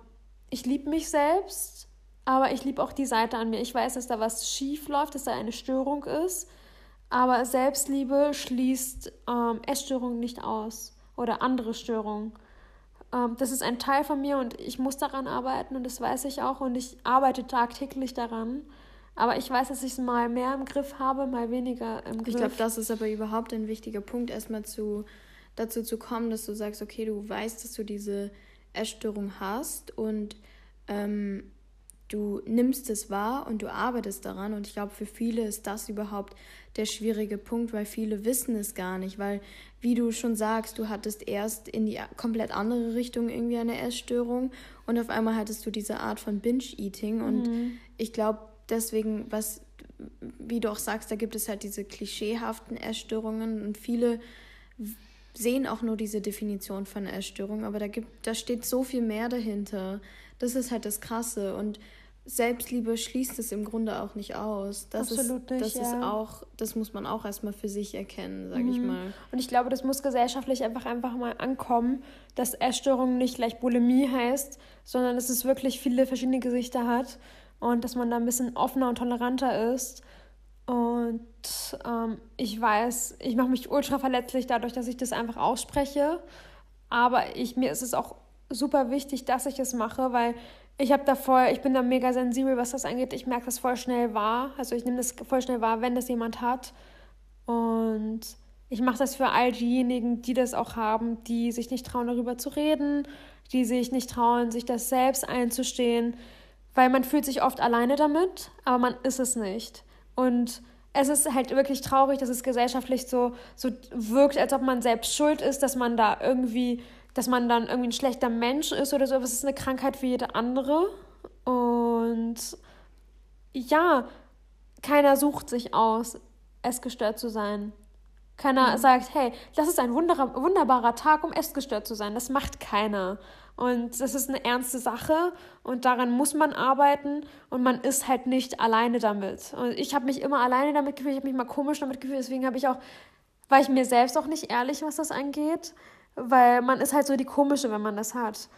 Speaker 1: ich liebe mich selbst, aber ich liebe auch die Seite an mir. Ich weiß, dass da was schief läuft, dass da eine Störung ist. Aber Selbstliebe schließt ähm, Essstörungen nicht aus oder andere Störungen. Ähm, das ist ein Teil von mir und ich muss daran arbeiten und das weiß ich auch und ich arbeite tagtäglich daran. Aber ich weiß, dass ich es mal mehr im Griff habe, mal weniger im Griff.
Speaker 2: Ich glaube, das ist aber überhaupt ein wichtiger Punkt, erstmal zu, dazu zu kommen, dass du sagst, okay, du weißt, dass du diese Essstörung hast und ähm, du nimmst es wahr und du arbeitest daran. Und ich glaube, für viele ist das überhaupt der schwierige Punkt, weil viele wissen es gar nicht, weil, wie du schon sagst, du hattest erst in die komplett andere Richtung irgendwie eine Essstörung und auf einmal hattest du diese Art von Binge-Eating. Und mhm. ich glaube, deswegen, was, wie du auch sagst, da gibt es halt diese klischeehaften Essstörungen und viele sehen auch nur diese Definition von Essstörung, aber da gibt, da steht so viel mehr dahinter. Das ist halt das Krasse und Selbstliebe schließt es im Grunde auch nicht aus. Das Absolut ist, nicht. Das ja. ist auch, das muss man auch erstmal für sich erkennen, sage mhm. ich mal.
Speaker 1: Und ich glaube, das muss gesellschaftlich einfach einfach mal ankommen, dass Essstörung nicht gleich Bulimie heißt, sondern dass es wirklich viele verschiedene Gesichter hat und dass man da ein bisschen offener und toleranter ist. Und ähm, ich weiß, ich mache mich ultra verletzlich dadurch, dass ich das einfach ausspreche. Aber ich, mir ist es auch super wichtig, dass ich es mache, weil ich habe da voll, ich bin da mega sensibel, was das angeht. Ich merke das voll schnell wahr. Also ich nehme das voll schnell wahr, wenn das jemand hat. Und ich mache das für all diejenigen, die das auch haben, die sich nicht trauen, darüber zu reden, die sich nicht trauen, sich das selbst einzustehen, weil man fühlt sich oft alleine damit, aber man ist es nicht. Und es ist halt wirklich traurig, dass es gesellschaftlich so, so wirkt, als ob man selbst schuld ist, dass man da irgendwie, dass man dann irgendwie ein schlechter Mensch ist oder so. Aber es ist eine Krankheit wie jede andere. Und ja, keiner sucht sich aus, essgestört zu sein. Keiner mhm. sagt, hey, das ist ein wunderbarer Tag, um essgestört zu sein. Das macht keiner. Und das ist eine ernste Sache und daran muss man arbeiten und man ist halt nicht alleine damit. Und ich habe mich immer alleine damit gefühlt, ich habe mich mal komisch damit gefühlt, deswegen habe ich auch, war ich mir selbst auch nicht ehrlich, was das angeht, weil man ist halt so die komische, wenn man das hat.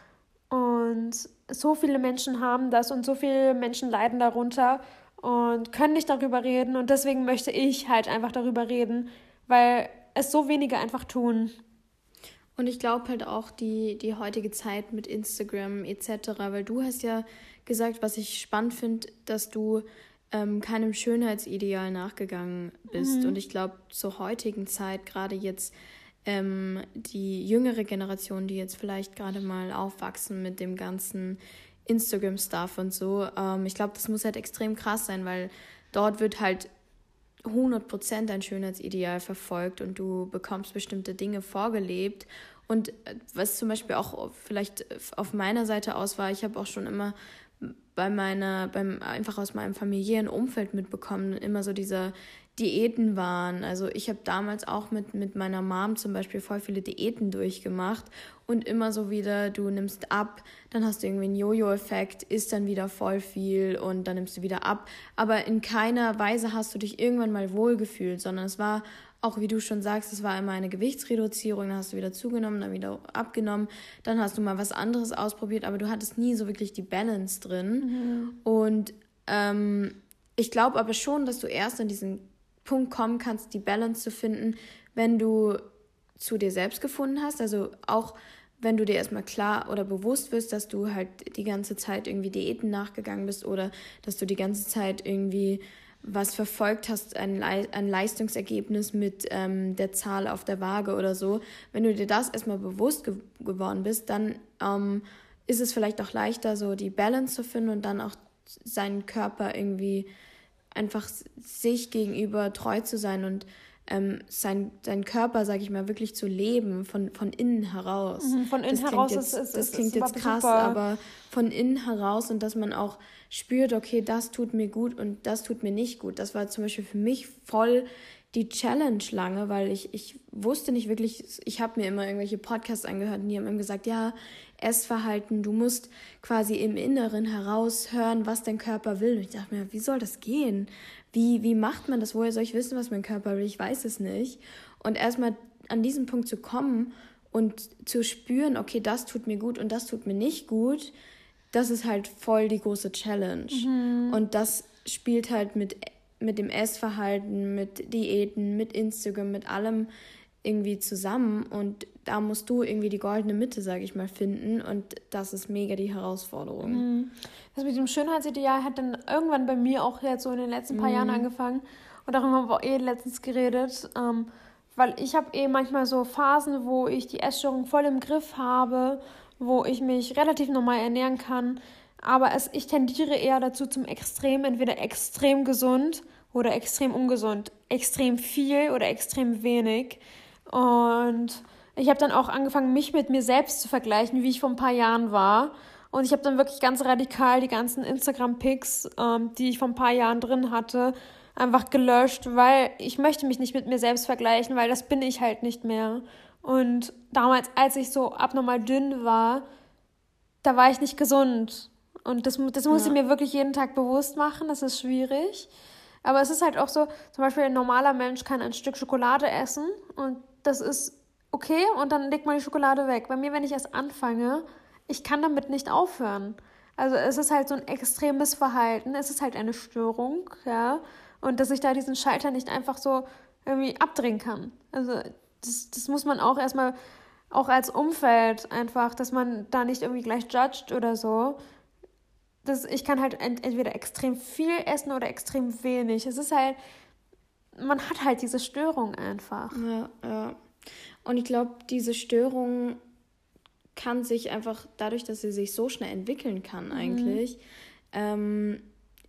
Speaker 1: Und so viele Menschen haben das und so viele Menschen leiden darunter und können nicht darüber reden und deswegen möchte ich halt einfach darüber reden, weil es so wenige einfach tun.
Speaker 2: Und ich glaube halt auch die, die heutige Zeit mit Instagram etc., weil du hast ja gesagt, was ich spannend finde, dass du ähm, keinem Schönheitsideal nachgegangen bist.
Speaker 1: Mhm.
Speaker 2: Und ich glaube, zur heutigen Zeit, gerade jetzt ähm, die jüngere Generation, die jetzt vielleicht gerade mal aufwachsen mit dem ganzen Instagram-Stuff und so, ähm, ich glaube, das muss halt extrem krass sein, weil dort wird halt 100% dein Schönheitsideal verfolgt und du bekommst bestimmte Dinge vorgelebt. Und äh, was zum Beispiel auch vielleicht auf meiner Seite aus war, ich habe auch schon immer bei meiner, beim, einfach aus meinem familiären Umfeld mitbekommen, immer so diese Diäten waren. Also ich habe damals auch mit, mit meiner Mom zum Beispiel voll viele Diäten durchgemacht und immer so wieder, du nimmst ab, dann hast du irgendwie einen Jojo-Effekt, isst dann wieder voll viel und dann nimmst du wieder ab. Aber in keiner Weise hast du dich irgendwann mal wohlgefühlt, sondern es war auch wie du schon sagst, es war immer eine Gewichtsreduzierung, dann hast du wieder zugenommen, dann wieder abgenommen, dann hast du mal was anderes ausprobiert, aber du hattest nie so wirklich die Balance drin. Mhm. Und ähm, ich glaube aber schon, dass du erst an diesen Punkt kommen kannst, die Balance zu finden, wenn du zu dir selbst gefunden hast. Also auch wenn du dir erstmal klar oder bewusst wirst, dass du halt die ganze Zeit irgendwie Diäten nachgegangen bist oder dass du die ganze Zeit irgendwie was verfolgt hast, ein, Le ein Leistungsergebnis mit ähm, der Zahl auf der Waage oder so, wenn du dir das erstmal bewusst ge geworden bist, dann ähm, ist es vielleicht auch leichter, so die Balance zu finden und dann auch seinen Körper irgendwie einfach sich gegenüber treu zu sein und ähm, sein, sein Körper, sag ich mal, wirklich zu leben, von, von innen heraus. Mhm, von innen heraus jetzt, ist, ist Das klingt ist jetzt krass, super. aber von innen heraus und dass man auch spürt, okay, das tut mir gut und das tut mir nicht gut. Das war zum Beispiel für mich voll die Challenge lange, weil ich, ich wusste nicht wirklich, ich habe mir immer irgendwelche Podcasts angehört und die haben immer gesagt, ja, Essverhalten, du musst quasi im Inneren heraushören, was dein Körper will. Und ich dachte mir, wie soll das gehen? Wie, wie macht man das? Woher soll ich wissen, was mein Körper will? Ich weiß es nicht. Und erstmal an diesen Punkt zu kommen und zu spüren, okay, das tut mir gut und das tut mir nicht gut, das ist halt voll die große Challenge. Mhm. Und das spielt halt mit mit dem Essverhalten, mit Diäten, mit Instagram, mit allem irgendwie zusammen und da musst du irgendwie die goldene Mitte, sage ich mal, finden und das ist mega die Herausforderung.
Speaker 1: Mhm. Das mit dem Schönheitsideal hat dann irgendwann bei mir auch jetzt so in den letzten paar mhm. Jahren angefangen und darüber haben wir auch eh letztens geredet, ähm, weil ich habe eh manchmal so Phasen, wo ich die Essstörung voll im Griff habe, wo ich mich relativ normal ernähren kann, aber es, ich tendiere eher dazu zum Extrem, entweder extrem gesund oder extrem ungesund, extrem viel oder extrem wenig. Und ich habe dann auch angefangen, mich mit mir selbst zu vergleichen, wie ich vor ein paar Jahren war. Und ich habe dann wirklich ganz radikal die ganzen Instagram-Pics, ähm, die ich vor ein paar Jahren drin hatte, einfach gelöscht, weil ich möchte mich nicht mit mir selbst vergleichen, weil das bin ich halt nicht mehr. Und damals, als ich so abnormal dünn war, da war ich nicht gesund. Und das, das muss ja. ich mir wirklich jeden Tag bewusst machen. Das ist schwierig. Aber es ist halt auch so, zum Beispiel ein normaler Mensch kann ein Stück Schokolade essen und das ist okay und dann legt man die Schokolade weg. Bei mir, wenn ich erst anfange, ich kann damit nicht aufhören. Also es ist halt so ein extremes Verhalten, es ist halt eine Störung, ja. Und dass ich da diesen Schalter nicht einfach so irgendwie abdrehen kann. Also das, das muss man auch erstmal, auch als Umfeld einfach, dass man da nicht irgendwie gleich judgt oder so, das, ich kann halt ent entweder extrem viel essen oder extrem wenig. Es ist halt, man hat halt diese Störung einfach.
Speaker 2: Ja, ja. Und ich glaube, diese Störung kann sich einfach dadurch, dass sie sich so schnell entwickeln kann, mhm. eigentlich, ähm,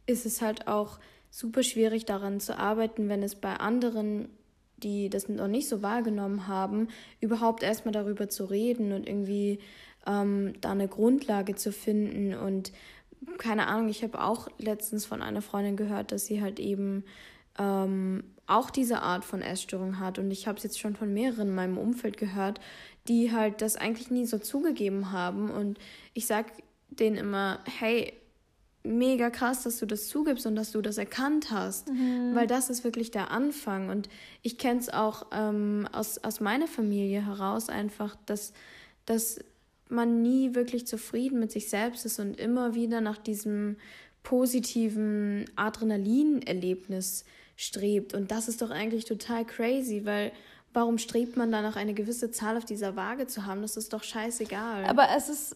Speaker 2: ist es halt auch super schwierig daran zu arbeiten, wenn es bei anderen, die das noch nicht so wahrgenommen haben, überhaupt erstmal darüber zu reden und irgendwie ähm, da eine Grundlage zu finden und keine Ahnung, ich habe auch letztens von einer Freundin gehört, dass sie halt eben ähm, auch diese Art von Essstörung hat. Und ich habe es jetzt schon von mehreren in meinem Umfeld gehört, die halt das eigentlich nie so zugegeben haben. Und ich sag denen immer, hey, mega krass, dass du das zugibst und dass du das erkannt hast, mhm. weil das ist wirklich der Anfang. Und ich kenne es auch ähm, aus, aus meiner Familie heraus einfach, dass, dass man nie wirklich zufrieden mit sich selbst ist und immer wieder nach diesem positiven Adrenalinerlebnis strebt. Und das ist doch eigentlich total crazy, weil warum strebt man danach eine gewisse Zahl auf dieser Waage zu haben? Das ist doch scheißegal.
Speaker 1: Aber es ist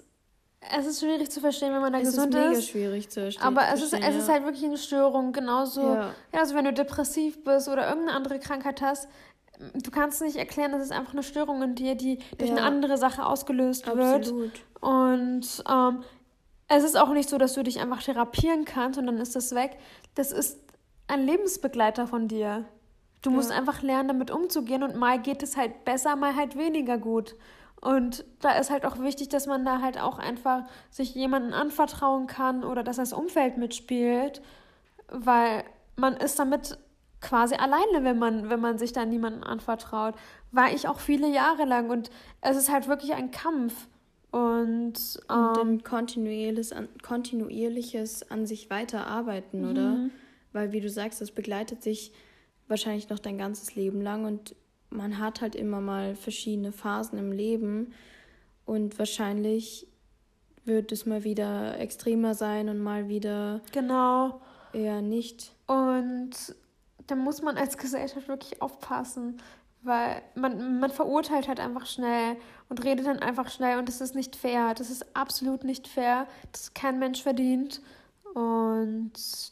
Speaker 1: es ist schwierig zu verstehen, wenn man da es gesund ist. Es ist mega schwierig zu verstehen. Aber es, ist, es ja. ist halt wirklich eine Störung. Genauso, ja. ja. also wenn du depressiv bist oder irgendeine andere Krankheit hast, du kannst nicht erklären, das ist einfach eine Störung in dir, die durch ja. eine andere Sache ausgelöst Absolut. wird. Und ähm, es ist auch nicht so, dass du dich einfach therapieren kannst und dann ist das weg. Das ist ein Lebensbegleiter von dir. Du musst einfach lernen, damit umzugehen und mal geht es halt besser, mal halt weniger gut. Und da ist halt auch wichtig, dass man da halt auch einfach sich jemanden anvertrauen kann oder dass das Umfeld mitspielt, weil man ist damit quasi alleine, wenn man, wenn man sich da niemanden anvertraut. War ich auch viele Jahre lang und es ist halt wirklich ein Kampf. Und,
Speaker 2: ähm, und ein kontinuierliches, kontinuierliches an sich weiterarbeiten, mhm. oder? Weil, wie du sagst, das begleitet sich wahrscheinlich noch dein ganzes Leben lang und man hat halt immer mal verschiedene Phasen im Leben und wahrscheinlich wird es mal wieder extremer sein und mal wieder genau eher nicht.
Speaker 1: Und da muss man als Gesellschaft wirklich aufpassen, weil man, man verurteilt halt einfach schnell und redet dann einfach schnell und das ist nicht fair. Das ist absolut nicht fair, dass kein Mensch verdient und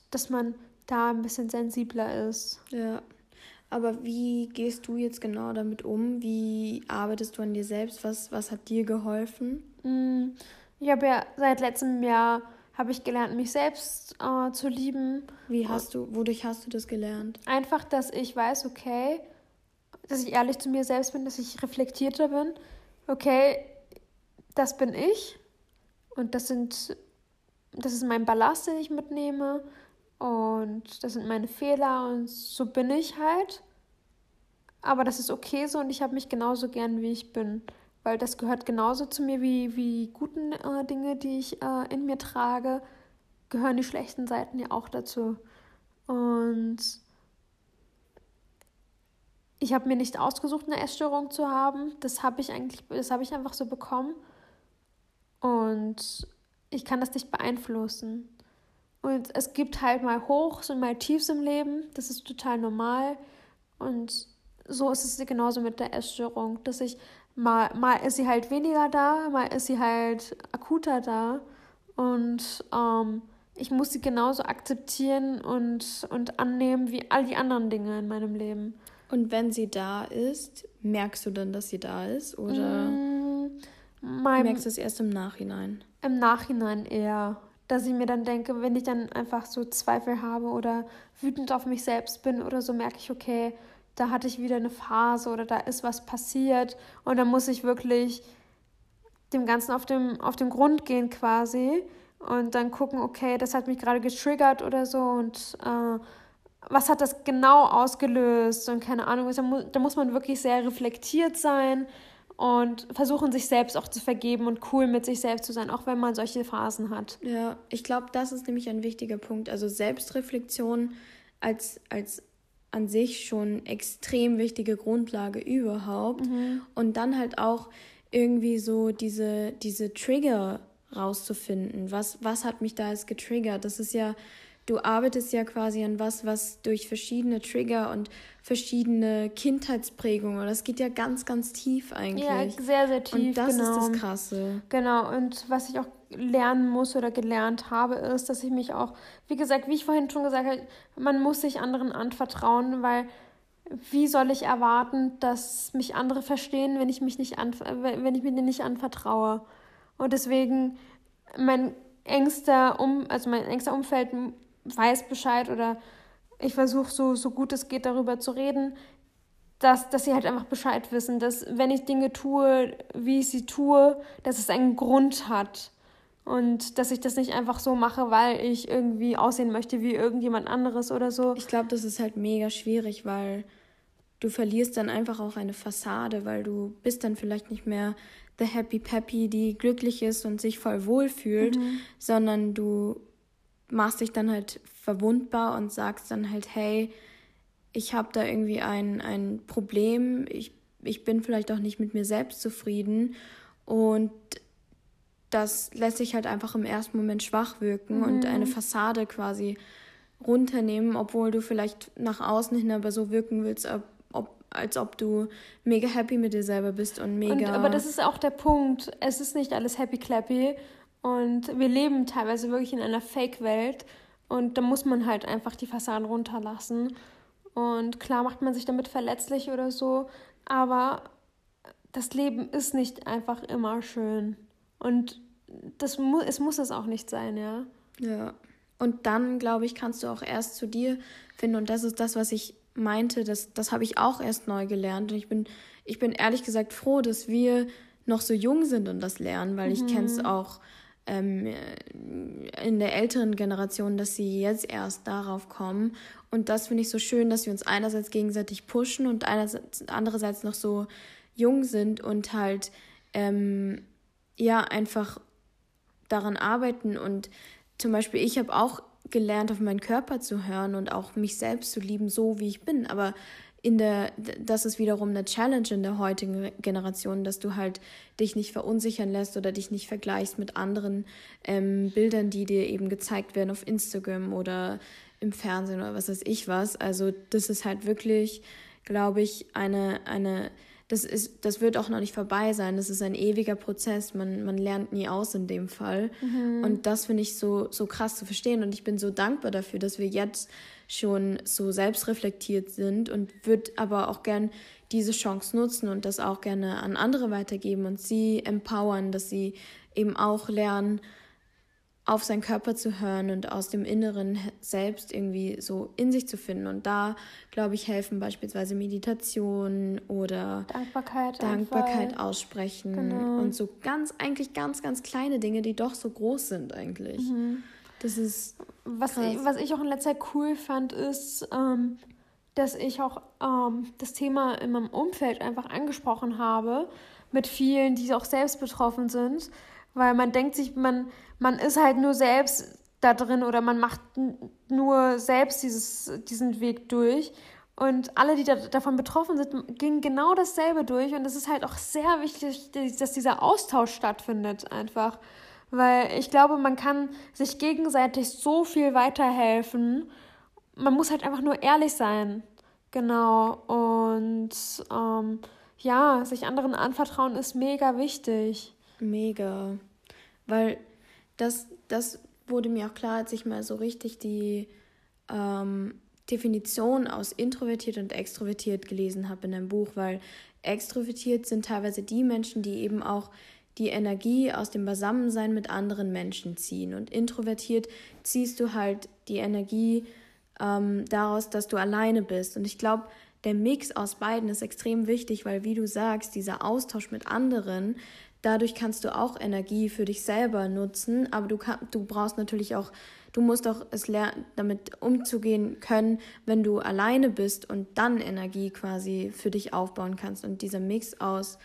Speaker 1: dass man da ein bisschen sensibler ist.
Speaker 2: Ja. Aber wie gehst du jetzt genau damit um? Wie arbeitest du an dir selbst? Was, was hat dir geholfen?
Speaker 1: Mm, ich habe ja seit letztem Jahr habe ich gelernt, mich selbst äh, zu lieben.
Speaker 2: Wie hast du, wodurch hast du das gelernt?
Speaker 1: Einfach, dass ich weiß, okay, dass ich ehrlich zu mir selbst bin, dass ich reflektierter bin. Okay, das bin ich und das sind, das ist mein Ballast, den ich mitnehme und das sind meine Fehler und so bin ich halt. Aber das ist okay so und ich habe mich genauso gern, wie ich bin. Weil das gehört genauso zu mir wie, wie guten äh, Dinge, die ich äh, in mir trage, gehören die schlechten Seiten ja auch dazu. Und ich habe mir nicht ausgesucht, eine Essstörung zu haben. Das habe ich eigentlich, das habe ich einfach so bekommen. Und ich kann das nicht beeinflussen. Und es gibt halt mal Hochs und mal Tiefs im Leben. Das ist total normal. Und so ist es genauso mit der Essstörung, dass ich mal, mal ist sie halt weniger da, mal ist sie halt akuter da. Und ähm, ich muss sie genauso akzeptieren und, und annehmen wie all die anderen Dinge in meinem Leben.
Speaker 2: Und wenn sie da ist, merkst du dann, dass sie da ist? Oder mm, merkst du es erst im Nachhinein?
Speaker 1: Im Nachhinein eher dass ich mir dann denke, wenn ich dann einfach so Zweifel habe oder wütend auf mich selbst bin oder so, merke ich, okay, da hatte ich wieder eine Phase oder da ist was passiert. Und dann muss ich wirklich dem Ganzen auf dem, auf den Grund gehen quasi und dann gucken, okay, das hat mich gerade getriggert oder so und äh, was hat das genau ausgelöst? Und keine Ahnung, da, mu da muss man wirklich sehr reflektiert sein und versuchen sich selbst auch zu vergeben und cool mit sich selbst zu sein, auch wenn man solche Phasen hat.
Speaker 2: Ja, ich glaube, das ist nämlich ein wichtiger Punkt. Also Selbstreflexion als, als an sich schon extrem wichtige Grundlage überhaupt. Mhm. Und dann halt auch irgendwie so diese, diese Trigger rauszufinden. Was, was hat mich da jetzt getriggert? Das ist ja du arbeitest ja quasi an was, was durch verschiedene Trigger und verschiedene Kindheitsprägungen, das geht ja ganz, ganz tief eigentlich. Ja, sehr, sehr tief.
Speaker 1: Und das genau. ist das Krasse. Genau, und was ich auch lernen muss oder gelernt habe, ist, dass ich mich auch, wie gesagt, wie ich vorhin schon gesagt habe, man muss sich anderen anvertrauen, weil wie soll ich erwarten, dass mich andere verstehen, wenn ich mich nicht an, wenn ich mir nicht anvertraue? Und deswegen mein engster um, also mein engster Umfeld weiß Bescheid oder ich versuche so, so gut es geht darüber zu reden, dass, dass sie halt einfach Bescheid wissen, dass wenn ich Dinge tue, wie ich sie tue, dass es einen Grund hat. Und dass ich das nicht einfach so mache, weil ich irgendwie aussehen möchte wie irgendjemand anderes oder so.
Speaker 2: Ich glaube, das ist halt mega schwierig, weil du verlierst dann einfach auch eine Fassade, weil du bist dann vielleicht nicht mehr the happy peppy, die glücklich ist und sich voll wohl fühlt, mhm. sondern du machst dich dann halt verwundbar und sagst dann halt, hey, ich habe da irgendwie ein, ein Problem, ich, ich bin vielleicht auch nicht mit mir selbst zufrieden und das lässt sich halt einfach im ersten Moment schwach wirken mhm. und eine Fassade quasi runternehmen, obwohl du vielleicht nach außen hin aber so wirken willst, ob, ob, als ob du mega happy mit dir selber bist und mega. Und,
Speaker 1: aber das ist auch der Punkt. Es ist nicht alles happy clappy Und wir leben teilweise wirklich in einer Fake-Welt. Und da muss man halt einfach die Fassaden runterlassen. Und klar macht man sich damit verletzlich oder so. Aber das Leben ist nicht einfach immer schön. Und das mu es muss es auch nicht sein, ja.
Speaker 2: Ja. Und dann, glaube ich, kannst du auch erst zu dir finden. Und das ist das, was ich meinte. Das, das habe ich auch erst neu gelernt. Und ich bin, ich bin ehrlich gesagt froh, dass wir noch so jung sind und das lernen, weil mhm. ich kenne es auch ähm, in der älteren Generation, dass sie jetzt erst darauf kommen. Und das finde ich so schön, dass wir uns einerseits gegenseitig pushen und einerseits, andererseits noch so jung sind und halt ähm, ja einfach daran arbeiten und zum Beispiel ich habe auch gelernt, auf meinen Körper zu hören und auch mich selbst zu lieben, so wie ich bin. Aber in der, das ist wiederum eine Challenge in der heutigen Generation, dass du halt dich nicht verunsichern lässt oder dich nicht vergleichst mit anderen ähm, Bildern, die dir eben gezeigt werden auf Instagram oder im Fernsehen oder was weiß ich was. Also das ist halt wirklich, glaube ich, eine, eine das, ist, das wird auch noch nicht vorbei sein. Das ist ein ewiger Prozess. Man, man lernt nie aus in dem Fall. Mhm. Und das finde ich so, so krass zu verstehen. Und ich bin so dankbar dafür, dass wir jetzt schon so selbstreflektiert sind und würde aber auch gern diese Chance nutzen und das auch gerne an andere weitergeben und sie empowern, dass sie eben auch lernen, auf seinen Körper zu hören und aus dem Inneren selbst irgendwie so in sich zu finden. Und da, glaube ich, helfen beispielsweise Meditation oder Dankbarkeit, Dankbarkeit einfach. aussprechen genau. und so ganz, eigentlich ganz, ganz kleine Dinge, die doch so groß sind eigentlich. Mhm. Das ist.
Speaker 1: Was ich, was ich auch in letzter Zeit cool fand, ist, ähm, dass ich auch ähm, das Thema in meinem Umfeld einfach angesprochen habe mit vielen, die auch selbst betroffen sind weil man denkt sich, man, man ist halt nur selbst da drin oder man macht nur selbst dieses, diesen Weg durch. Und alle, die da, davon betroffen sind, gingen genau dasselbe durch. Und es ist halt auch sehr wichtig, dass dieser Austausch stattfindet, einfach. Weil ich glaube, man kann sich gegenseitig so viel weiterhelfen. Man muss halt einfach nur ehrlich sein. Genau. Und ähm, ja, sich anderen anvertrauen ist mega wichtig.
Speaker 2: Mega. Weil das, das wurde mir auch klar, als ich mal so richtig die ähm, Definition aus introvertiert und extrovertiert gelesen habe in einem Buch, weil extrovertiert sind teilweise die Menschen, die eben auch die Energie aus dem Beisammensein mit anderen Menschen ziehen. Und introvertiert ziehst du halt die Energie ähm, daraus, dass du alleine bist. Und ich glaube, der Mix aus beiden ist extrem wichtig, weil, wie du sagst, dieser Austausch mit anderen Dadurch kannst du auch Energie für dich selber nutzen, aber du, kann, du brauchst natürlich auch, du musst auch es lernen, damit umzugehen können, wenn du alleine bist und dann Energie quasi für dich aufbauen kannst. Und dieser Mix aus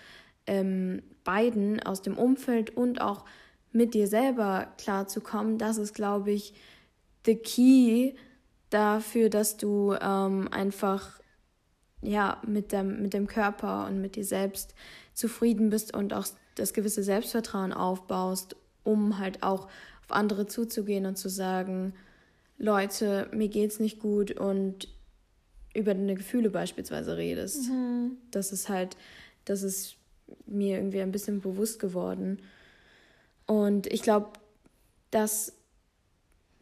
Speaker 2: ähm, beiden, aus dem Umfeld und auch mit dir selber klarzukommen, das ist, glaube ich, the key dafür, dass du ähm, einfach ja mit dem, mit dem Körper und mit dir selbst zufrieden bist und auch das gewisse Selbstvertrauen aufbaust, um halt auch auf andere zuzugehen und zu sagen, Leute, mir geht's nicht gut und über deine Gefühle beispielsweise redest. Mhm. Das ist halt, das ist mir irgendwie ein bisschen bewusst geworden. Und ich glaube, dass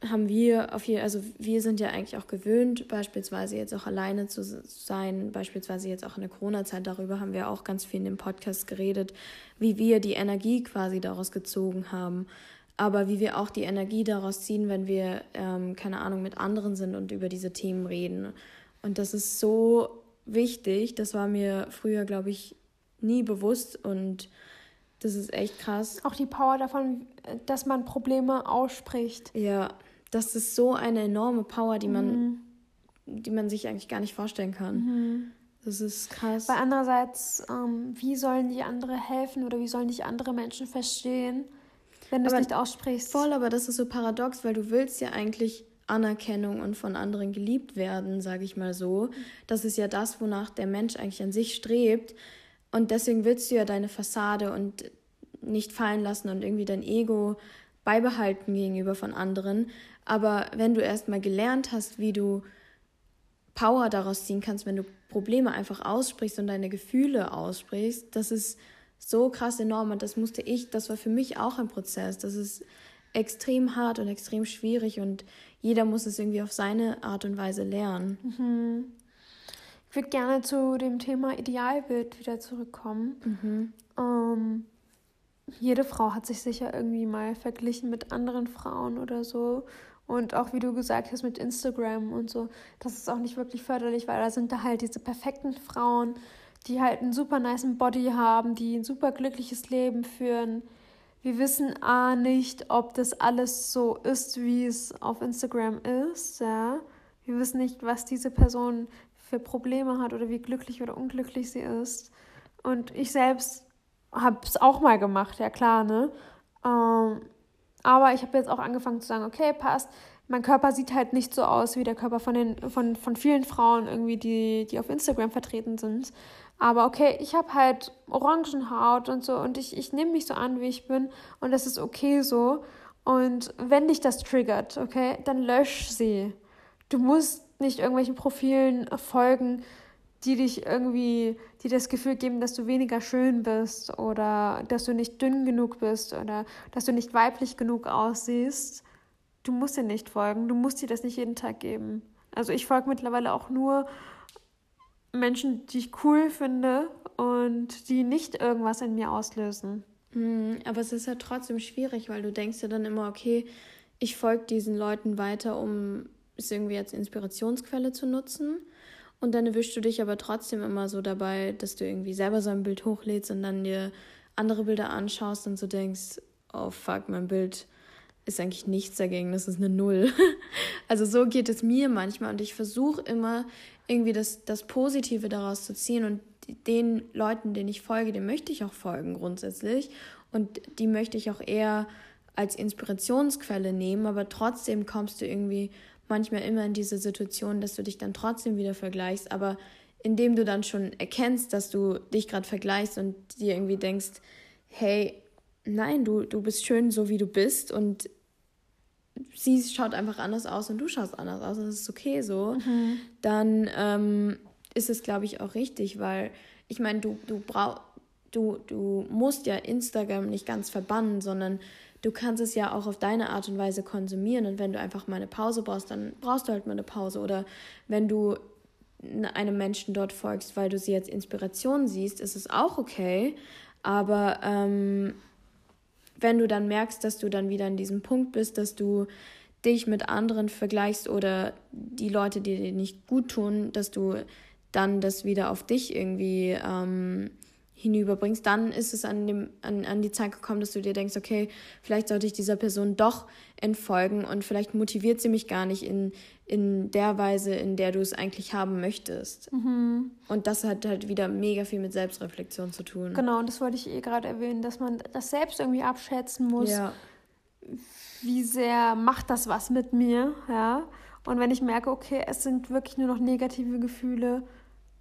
Speaker 2: haben wir auf hier, also wir sind ja eigentlich auch gewöhnt, beispielsweise jetzt auch alleine zu sein, beispielsweise jetzt auch in der Corona-Zeit, darüber haben wir auch ganz viel in dem Podcast geredet, wie wir die Energie quasi daraus gezogen haben, aber wie wir auch die Energie daraus ziehen, wenn wir, ähm, keine Ahnung, mit anderen sind und über diese Themen reden. Und das ist so wichtig, das war mir früher, glaube ich, nie bewusst und das ist echt krass.
Speaker 1: Auch die Power davon, dass man Probleme ausspricht.
Speaker 2: Ja, das ist so eine enorme Power, die man, mhm. die man sich eigentlich gar nicht vorstellen kann. Mhm. Das ist krass.
Speaker 1: Weil andererseits, ähm, wie sollen die andere helfen oder wie sollen dich andere Menschen verstehen, wenn du es nicht
Speaker 2: aussprichst? Voll, aber das ist so paradox, weil du willst ja eigentlich Anerkennung und von anderen geliebt werden, sage ich mal so. Das ist ja das, wonach der Mensch eigentlich an sich strebt. Und deswegen willst du ja deine Fassade und nicht fallen lassen und irgendwie dein Ego beibehalten gegenüber von anderen. Aber wenn du erstmal gelernt hast, wie du Power daraus ziehen kannst, wenn du Probleme einfach aussprichst und deine Gefühle aussprichst, das ist so krass enorm und das musste ich, das war für mich auch ein Prozess. Das ist extrem hart und extrem schwierig und jeder muss es irgendwie auf seine Art und Weise lernen.
Speaker 1: Mhm. Ich würde gerne zu dem Thema Idealbild wieder zurückkommen. Mhm. Ähm, jede Frau hat sich sicher irgendwie mal verglichen mit anderen Frauen oder so. Und auch wie du gesagt hast mit Instagram und so, das ist auch nicht wirklich förderlich, weil da sind da halt diese perfekten Frauen, die halt einen super niceen Body haben, die ein super glückliches Leben führen. Wir wissen A nicht, ob das alles so ist, wie es auf Instagram ist, ja. Wir wissen nicht, was diese Person für Probleme hat oder wie glücklich oder unglücklich sie ist. Und ich selbst habe es auch mal gemacht, ja klar, ne? Ähm, aber ich habe jetzt auch angefangen zu sagen, okay, passt. Mein Körper sieht halt nicht so aus wie der Körper von, den, von, von vielen Frauen irgendwie, die, die auf Instagram vertreten sind. Aber okay, ich habe halt Orangenhaut und so und ich, ich nehme mich so an, wie ich bin und das ist okay so. Und wenn dich das triggert, okay, dann lösch sie. Du musst nicht irgendwelchen Profilen folgen, die dich irgendwie, die das Gefühl geben, dass du weniger schön bist oder dass du nicht dünn genug bist oder dass du nicht weiblich genug aussiehst. Du musst dir nicht folgen, du musst dir das nicht jeden Tag geben. Also ich folge mittlerweile auch nur Menschen, die ich cool finde und die nicht irgendwas in mir auslösen.
Speaker 2: Hm, aber es ist ja trotzdem schwierig, weil du denkst ja dann immer, okay, ich folge diesen Leuten weiter, um es irgendwie als Inspirationsquelle zu nutzen. Und dann erwischst du dich aber trotzdem immer so dabei, dass du irgendwie selber so ein Bild hochlädst und dann dir andere Bilder anschaust und so denkst, oh fuck, mein Bild ist eigentlich nichts dagegen, das ist eine Null. also so geht es mir manchmal und ich versuche immer irgendwie das, das Positive daraus zu ziehen und den Leuten, denen ich folge, dem möchte ich auch folgen grundsätzlich und die möchte ich auch eher als Inspirationsquelle nehmen, aber trotzdem kommst du irgendwie manchmal immer in diese Situation, dass du dich dann trotzdem wieder vergleichst, aber indem du dann schon erkennst, dass du dich gerade vergleichst und dir irgendwie denkst, hey, nein, du, du bist schön so wie du bist und sie schaut einfach anders aus und du schaust anders aus und das ist okay so, mhm. dann ähm, ist es, glaube ich, auch richtig, weil ich meine, du, du brauchst, du, du musst ja Instagram nicht ganz verbannen, sondern du kannst es ja auch auf deine Art und Weise konsumieren. Und wenn du einfach mal eine Pause brauchst, dann brauchst du halt mal eine Pause. Oder wenn du einem Menschen dort folgst, weil du sie als Inspiration siehst, ist es auch okay. Aber ähm, wenn du dann merkst, dass du dann wieder an diesem Punkt bist, dass du dich mit anderen vergleichst oder die Leute, die dir nicht gut tun, dass du dann das wieder auf dich irgendwie ähm, hinüberbringst, dann ist es an, dem, an, an die Zeit gekommen, dass du dir denkst, okay, vielleicht sollte ich dieser Person doch entfolgen und vielleicht motiviert sie mich gar nicht in, in der Weise, in der du es eigentlich haben möchtest. Mhm. Und das hat halt wieder mega viel mit Selbstreflexion zu tun.
Speaker 1: Genau, und das wollte ich eh gerade erwähnen, dass man das selbst irgendwie abschätzen muss. Ja. Wie sehr macht das was mit mir, ja? Und wenn ich merke, okay, es sind wirklich nur noch negative Gefühle,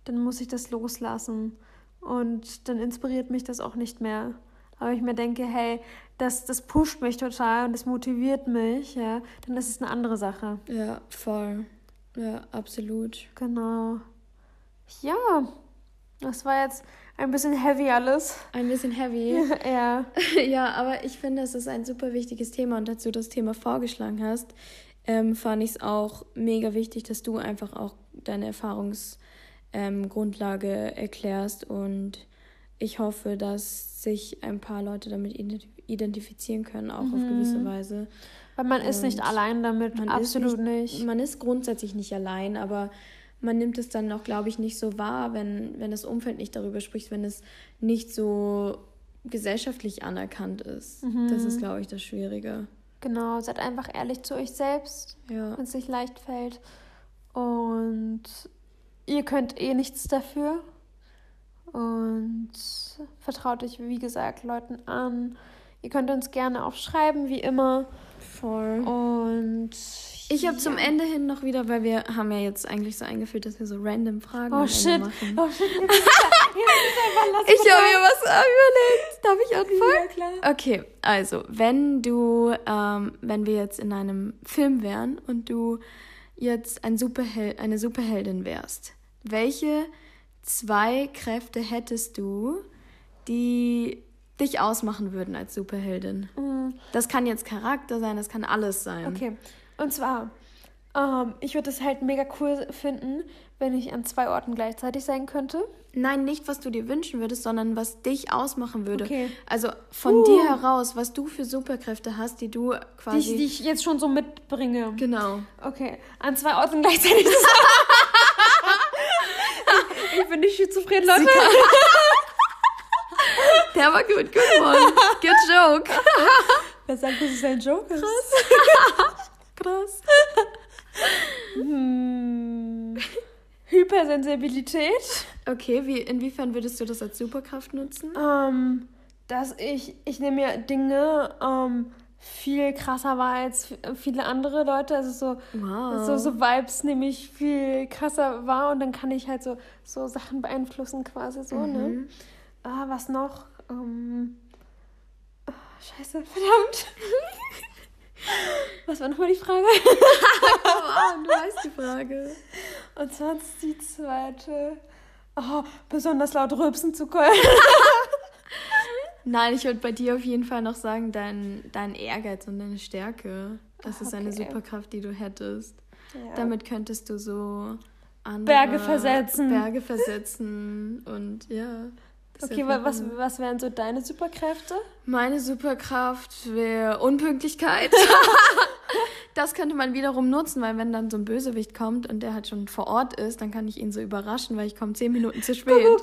Speaker 1: dann muss ich das loslassen. Und dann inspiriert mich das auch nicht mehr. Aber ich mir denke, hey, das, das pusht mich total und das motiviert mich, ja, dann ist es eine andere Sache.
Speaker 2: Ja, voll. Ja, absolut.
Speaker 1: Genau. Ja, das war jetzt ein bisschen heavy alles.
Speaker 2: Ein bisschen heavy. ja. ja, aber ich finde, es ist ein super wichtiges Thema und dazu das Thema vorgeschlagen hast, ähm, fand ich es auch mega wichtig, dass du einfach auch deine Erfahrungs- ähm, Grundlage erklärst. Und ich hoffe, dass sich ein paar Leute damit identifizieren können, auch mhm. auf gewisse Weise.
Speaker 1: Weil man und ist nicht allein damit, absolut
Speaker 2: nicht, nicht. Man ist grundsätzlich nicht allein, aber man nimmt es dann auch, glaube ich, nicht so wahr, wenn, wenn das Umfeld nicht darüber spricht, wenn es nicht so gesellschaftlich anerkannt ist. Mhm. Das ist, glaube ich, das Schwierige.
Speaker 1: Genau, seid einfach ehrlich zu euch selbst, ja. wenn es sich leicht fällt. Und ihr könnt eh nichts dafür. Und vertraut euch, wie gesagt, Leuten an. Ihr könnt uns gerne auch schreiben, wie immer. Voll. Und
Speaker 2: ich habe ja. zum Ende hin noch wieder, weil wir haben ja jetzt eigentlich so eingeführt, dass wir so random Fragen oh, shit. machen. Oh shit. ich habe mir was überlegt. Darf ich anfangen? Ja, klar. Okay, also wenn du, ähm, wenn wir jetzt in einem Film wären und du jetzt ein Superhel eine Superheldin wärst, welche zwei Kräfte hättest du, die dich ausmachen würden als Superheldin. Das kann jetzt Charakter sein, das kann alles sein.
Speaker 1: Okay. Und zwar, ähm, ich würde es halt mega cool finden, wenn ich an zwei Orten gleichzeitig sein könnte.
Speaker 2: Nein, nicht was du dir wünschen würdest, sondern was dich ausmachen würde.
Speaker 1: Okay.
Speaker 2: Also von
Speaker 1: Uh.
Speaker 2: dir heraus, was du für Superkräfte hast, die du
Speaker 1: Die
Speaker 2: quasi.
Speaker 1: ich, die ich jetzt schon so mitbringe.
Speaker 2: genau.
Speaker 1: Okay. An zwei Orten gleichzeitig sein. ich, bin nicht schizophren, Leute.
Speaker 2: Der war gut, good one. Good joke.
Speaker 1: Wer sagt, dass es ein Joke ist?
Speaker 2: Krass.
Speaker 1: Hm. Hypersensibilität.
Speaker 2: Okay, wie, inwiefern würdest du das als Superkraft nutzen?
Speaker 1: Ähm, dass ich, ich nehme mir Dinge ähm, viel krasser wahr als viele andere Leute. Also so,
Speaker 2: Wow.
Speaker 1: so, so Vibes nehme ich viel krasser wahr und dann kann ich halt so, so Sachen beeinflussen quasi so, ne? Ah, was noch? Ähm, ah, scheiße, verdammt. was war nochmal die Frage?
Speaker 2: Ah, du weißt die Frage.
Speaker 1: Und sonst die zweite. Oh, besonders laut rülpsen zu können.
Speaker 2: Nein, ich würde bei dir auf jeden Fall noch sagen, dein, dein Ehrgeiz und deine Stärke. Das
Speaker 1: Ah,
Speaker 2: ist eine. Superkraft, die du hättest.
Speaker 1: Ja.
Speaker 2: Damit könntest du so andere
Speaker 1: Berge versetzen.
Speaker 2: Berge versetzen und ja.
Speaker 1: Okay,
Speaker 2: voll
Speaker 1: was, was wären so deine Superkräfte?
Speaker 2: Meine Superkraft wäre Unpünktlichkeit. das könnte man wiederum nutzen, weil wenn dann so ein Bösewicht kommt und der halt schon vor Ort ist, dann kann ich ihn so überraschen, weil ich komme zehn Minuten zu spät. und,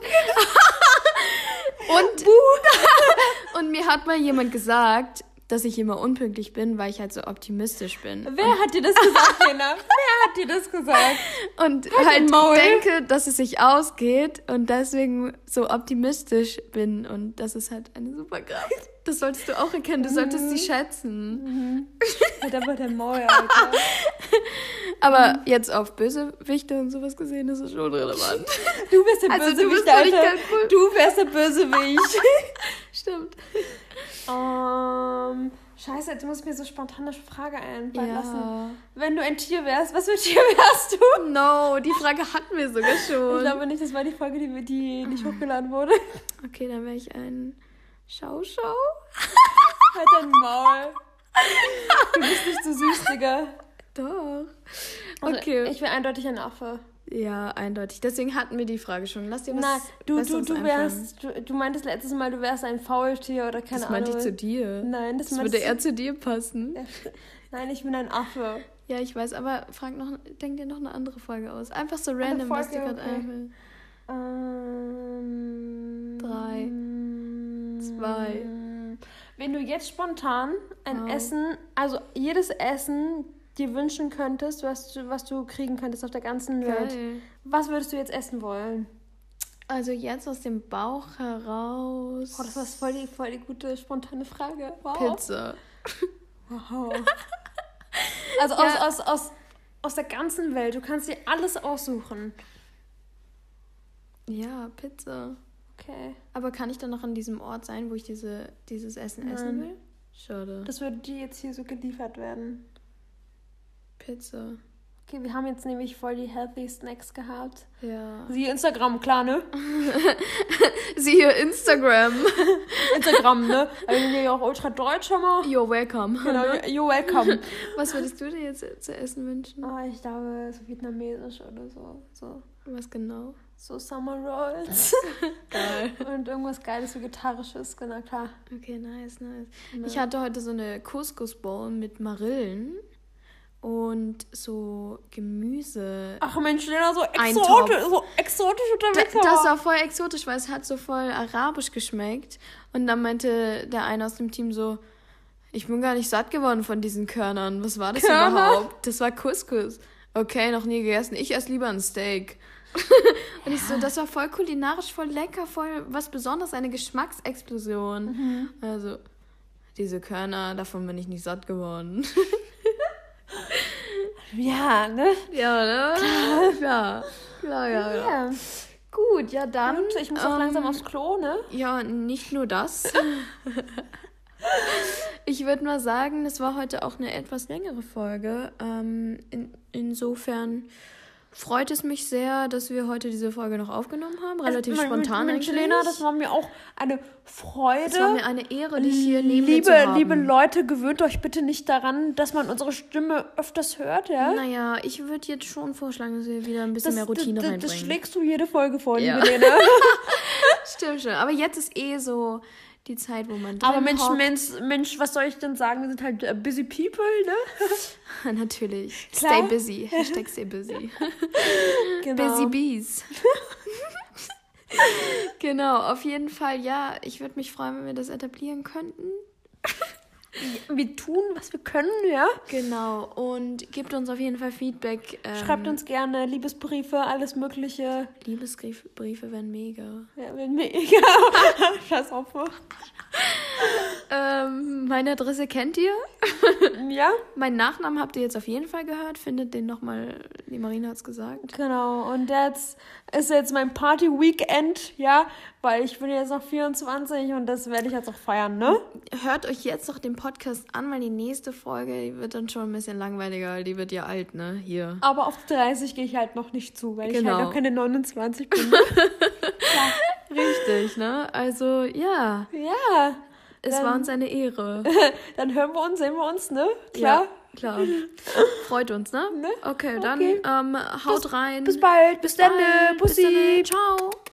Speaker 2: und mir hat mal jemand gesagt, dass ich immer unpünktlich bin, weil ich halt so optimistisch bin.
Speaker 1: Wer hat dir das gesagt, Lena? Wer hat dir das gesagt?
Speaker 2: Und
Speaker 1: Halt
Speaker 2: halt
Speaker 1: Maul.
Speaker 2: denke, dass es sich ausgeht und deswegen so optimistisch bin. Und das ist halt eine Superkraft. Das solltest du auch erkennen. Du solltest sie schätzen.
Speaker 1: Halt aber dein Maul, Alter.
Speaker 2: Aber jetzt auf Bösewichte und sowas gesehen, ist es schon relevant.
Speaker 1: Du bist der
Speaker 2: Also, du
Speaker 1: Bösewicht, Alter.
Speaker 2: ganz cool.
Speaker 1: Du wärst der Bösewicht.
Speaker 2: Stimmt.
Speaker 1: ähm, scheiße, jetzt muss ich mir so spontan eine Frage einfallen lassen.
Speaker 2: Ja.
Speaker 1: Wenn du ein Tier wärst, was für ein Tier wärst du?
Speaker 2: No, die Frage hatten wir sogar
Speaker 1: Ich
Speaker 2: schon.
Speaker 1: glaube nicht, das war die Folge, die, die nicht hochgeladen wurde.
Speaker 2: Okay, dann wäre ich ein Schauschau.
Speaker 1: Halt dein Maul. Du bist nicht so süß, Digga.
Speaker 2: Doch.
Speaker 1: Also,
Speaker 2: Okay.
Speaker 1: Ich wäre eindeutig ein Affe.
Speaker 2: Ja, eindeutig. Deswegen hatten wir die Frage schon. Lass dir was
Speaker 1: Nein, du, du,
Speaker 2: Besseres
Speaker 1: du wärst, du, du meintest letztes Mal, du wärst ein Faultier oder keine
Speaker 2: Das meinte
Speaker 1: Ahnung.
Speaker 2: ich zu dir.
Speaker 1: Nein, das,
Speaker 2: Das würde eher zu dir passen.
Speaker 1: Nein, ich bin ein Affe.
Speaker 2: Ja, ich weiß, aber Frank, noch, denk dir noch eine andere Folge aus. Einfach so random, was dir
Speaker 1: Folge,
Speaker 2: gerade
Speaker 1: okay.
Speaker 2: einfällt.
Speaker 1: Ähm,
Speaker 2: Drei, zwei.
Speaker 1: Wenn du jetzt spontan ein
Speaker 2: Wow.
Speaker 1: Essen, also jedes Essen dir wünschen könntest, was du, was du kriegen könntest auf der ganzen Welt,
Speaker 2: Geil.
Speaker 1: was würdest du jetzt essen wollen?
Speaker 2: Also jetzt aus dem Bauch heraus.
Speaker 1: Oh, das war voll die, voll die gute, spontane Frage. Wow.
Speaker 2: Pizza.
Speaker 1: Wow. Also
Speaker 2: Ja.
Speaker 1: aus, aus, aus, aus der ganzen Welt. Du kannst dir alles aussuchen.
Speaker 2: Ja, Pizza.
Speaker 1: Okay.
Speaker 2: Aber kann ich dann noch an diesem Ort sein, wo ich diese, dieses Essen essen
Speaker 1: Nein.
Speaker 2: will? Schade.
Speaker 1: Das würde dir jetzt hier so geliefert werden.
Speaker 2: Pizza.
Speaker 1: Okay, wir haben jetzt nämlich voll die healthy Snacks gehabt.
Speaker 2: Ja.
Speaker 1: Sie Instagram, klar, ne?
Speaker 2: Siehe Instagram.
Speaker 1: Instagram, ne? Also wir ja auch ultra deutsch schon mal.
Speaker 2: You're welcome.
Speaker 1: Genau, you're welcome.
Speaker 2: Was würdest du dir jetzt zu essen wünschen?
Speaker 1: Ah, ich glaube, so vietnamesisch oder so. So,
Speaker 2: Was genau?
Speaker 1: so Summer Rolls.
Speaker 2: Geil.
Speaker 1: Und irgendwas Geiles, Vegetarisches, genau, klar.
Speaker 2: Okay, nice, nice.
Speaker 1: Ne?
Speaker 2: Ich hatte heute so eine Couscous-Bowl mit Marillen und so Gemüse.
Speaker 1: Ach Mensch, Lena, so
Speaker 2: Ein
Speaker 1: exotisch, so exotisch
Speaker 2: Da,
Speaker 1: unterwegs.
Speaker 2: das
Speaker 1: aber-
Speaker 2: war voll exotisch, weil es hat so voll arabisch geschmeckt. Und dann meinte der eine aus dem Team so, ich bin gar nicht satt geworden von diesen Körnern. Was war das
Speaker 1: Körner?
Speaker 2: überhaupt? Das war Couscous. Okay, noch nie gegessen. Ich esse lieber ein Steak. Und ich so, das war voll kulinarisch, voll lecker, voll was Besonderes, eine Geschmacksexplosion.
Speaker 1: Mhm.
Speaker 2: Also, diese Körner, davon bin ich nicht satt geworden.
Speaker 1: Ja, ne?
Speaker 2: ja, ne? Klar. Ja, klar, ja, ja.
Speaker 1: Ja.
Speaker 2: Gut, ja dann.
Speaker 1: Und ich muss auch
Speaker 2: ähm,
Speaker 1: langsam aufs Klo, ne?
Speaker 2: Ja, nicht nur das. ich würde mal sagen, das war heute auch eine etwas längere Folge. Ähm, in, insofern freut es mich sehr, dass wir heute diese Folge noch aufgenommen haben. Relativ
Speaker 1: also,
Speaker 2: spontan
Speaker 1: Mensch, Lena, das war mir auch eine Freude. Es
Speaker 2: war mir eine Ehre, dich hier neben
Speaker 1: liebe, zu haben. Liebe Leute, gewöhnt euch bitte nicht daran, dass man unsere Stimme öfters hört, ja?
Speaker 2: Naja, ich würde jetzt schon vorschlagen, dass wir wieder ein bisschen das, mehr Routine
Speaker 1: das,
Speaker 2: reinbringen.
Speaker 1: Das schlägst du jede Folge vor, ja. liebe Lena.
Speaker 2: Stimmt schon. Aber jetzt ist eh so die Zeit, wo man
Speaker 1: Aber Mensch, Mensch, Mensch, was soll ich denn sagen? Wir sind halt uh, busy people,
Speaker 2: ne? Natürlich. Klar? Stay busy. Hashtag stay busy. genau. Busy bees. genau, auf jeden Fall, ja. Ich würde mich freuen, wenn wir das etablieren könnten.
Speaker 1: Wir tun, was wir können, ja.
Speaker 2: Genau. Und gebt uns auf jeden Fall Feedback.
Speaker 1: Ähm, Schreibt uns gerne Liebesbriefe, alles Mögliche.
Speaker 2: Liebesbriefe wären mega.
Speaker 1: Ja, wären mega. Scheiß auf.
Speaker 2: ähm, meine Adresse kennt ihr.
Speaker 1: ja.
Speaker 2: Mein Nachnamen habt ihr jetzt auf jeden Fall gehört. Findet den nochmal, die Marina hat es gesagt.
Speaker 1: Genau. Und jetzt ist jetzt mein Party-Weekend, ja, weil ich bin jetzt noch 24 und das werde ich jetzt auch feiern, ne?
Speaker 2: Hört euch jetzt doch den Podcast an, weil die nächste Folge, die wird dann schon ein bisschen langweiliger, weil die wird ja alt, ne? Hier.
Speaker 1: Aber auf 30 gehe ich halt noch nicht zu, weil genau. ich halt genau. noch keine 29 bin. Ne?
Speaker 2: ja. Richtig, ne? Also, ja.
Speaker 1: Ja.
Speaker 2: Es dann, war uns eine Ehre.
Speaker 1: dann hören wir uns, sehen wir uns, ne? Klar. Ja.
Speaker 2: Klar. Freut uns, ne? ne? Okay, dann okay. Ähm, haut
Speaker 1: bis,
Speaker 2: rein.
Speaker 1: Bis bald. Bis, bis dann. Bussi. Bis dann.
Speaker 2: Ciao.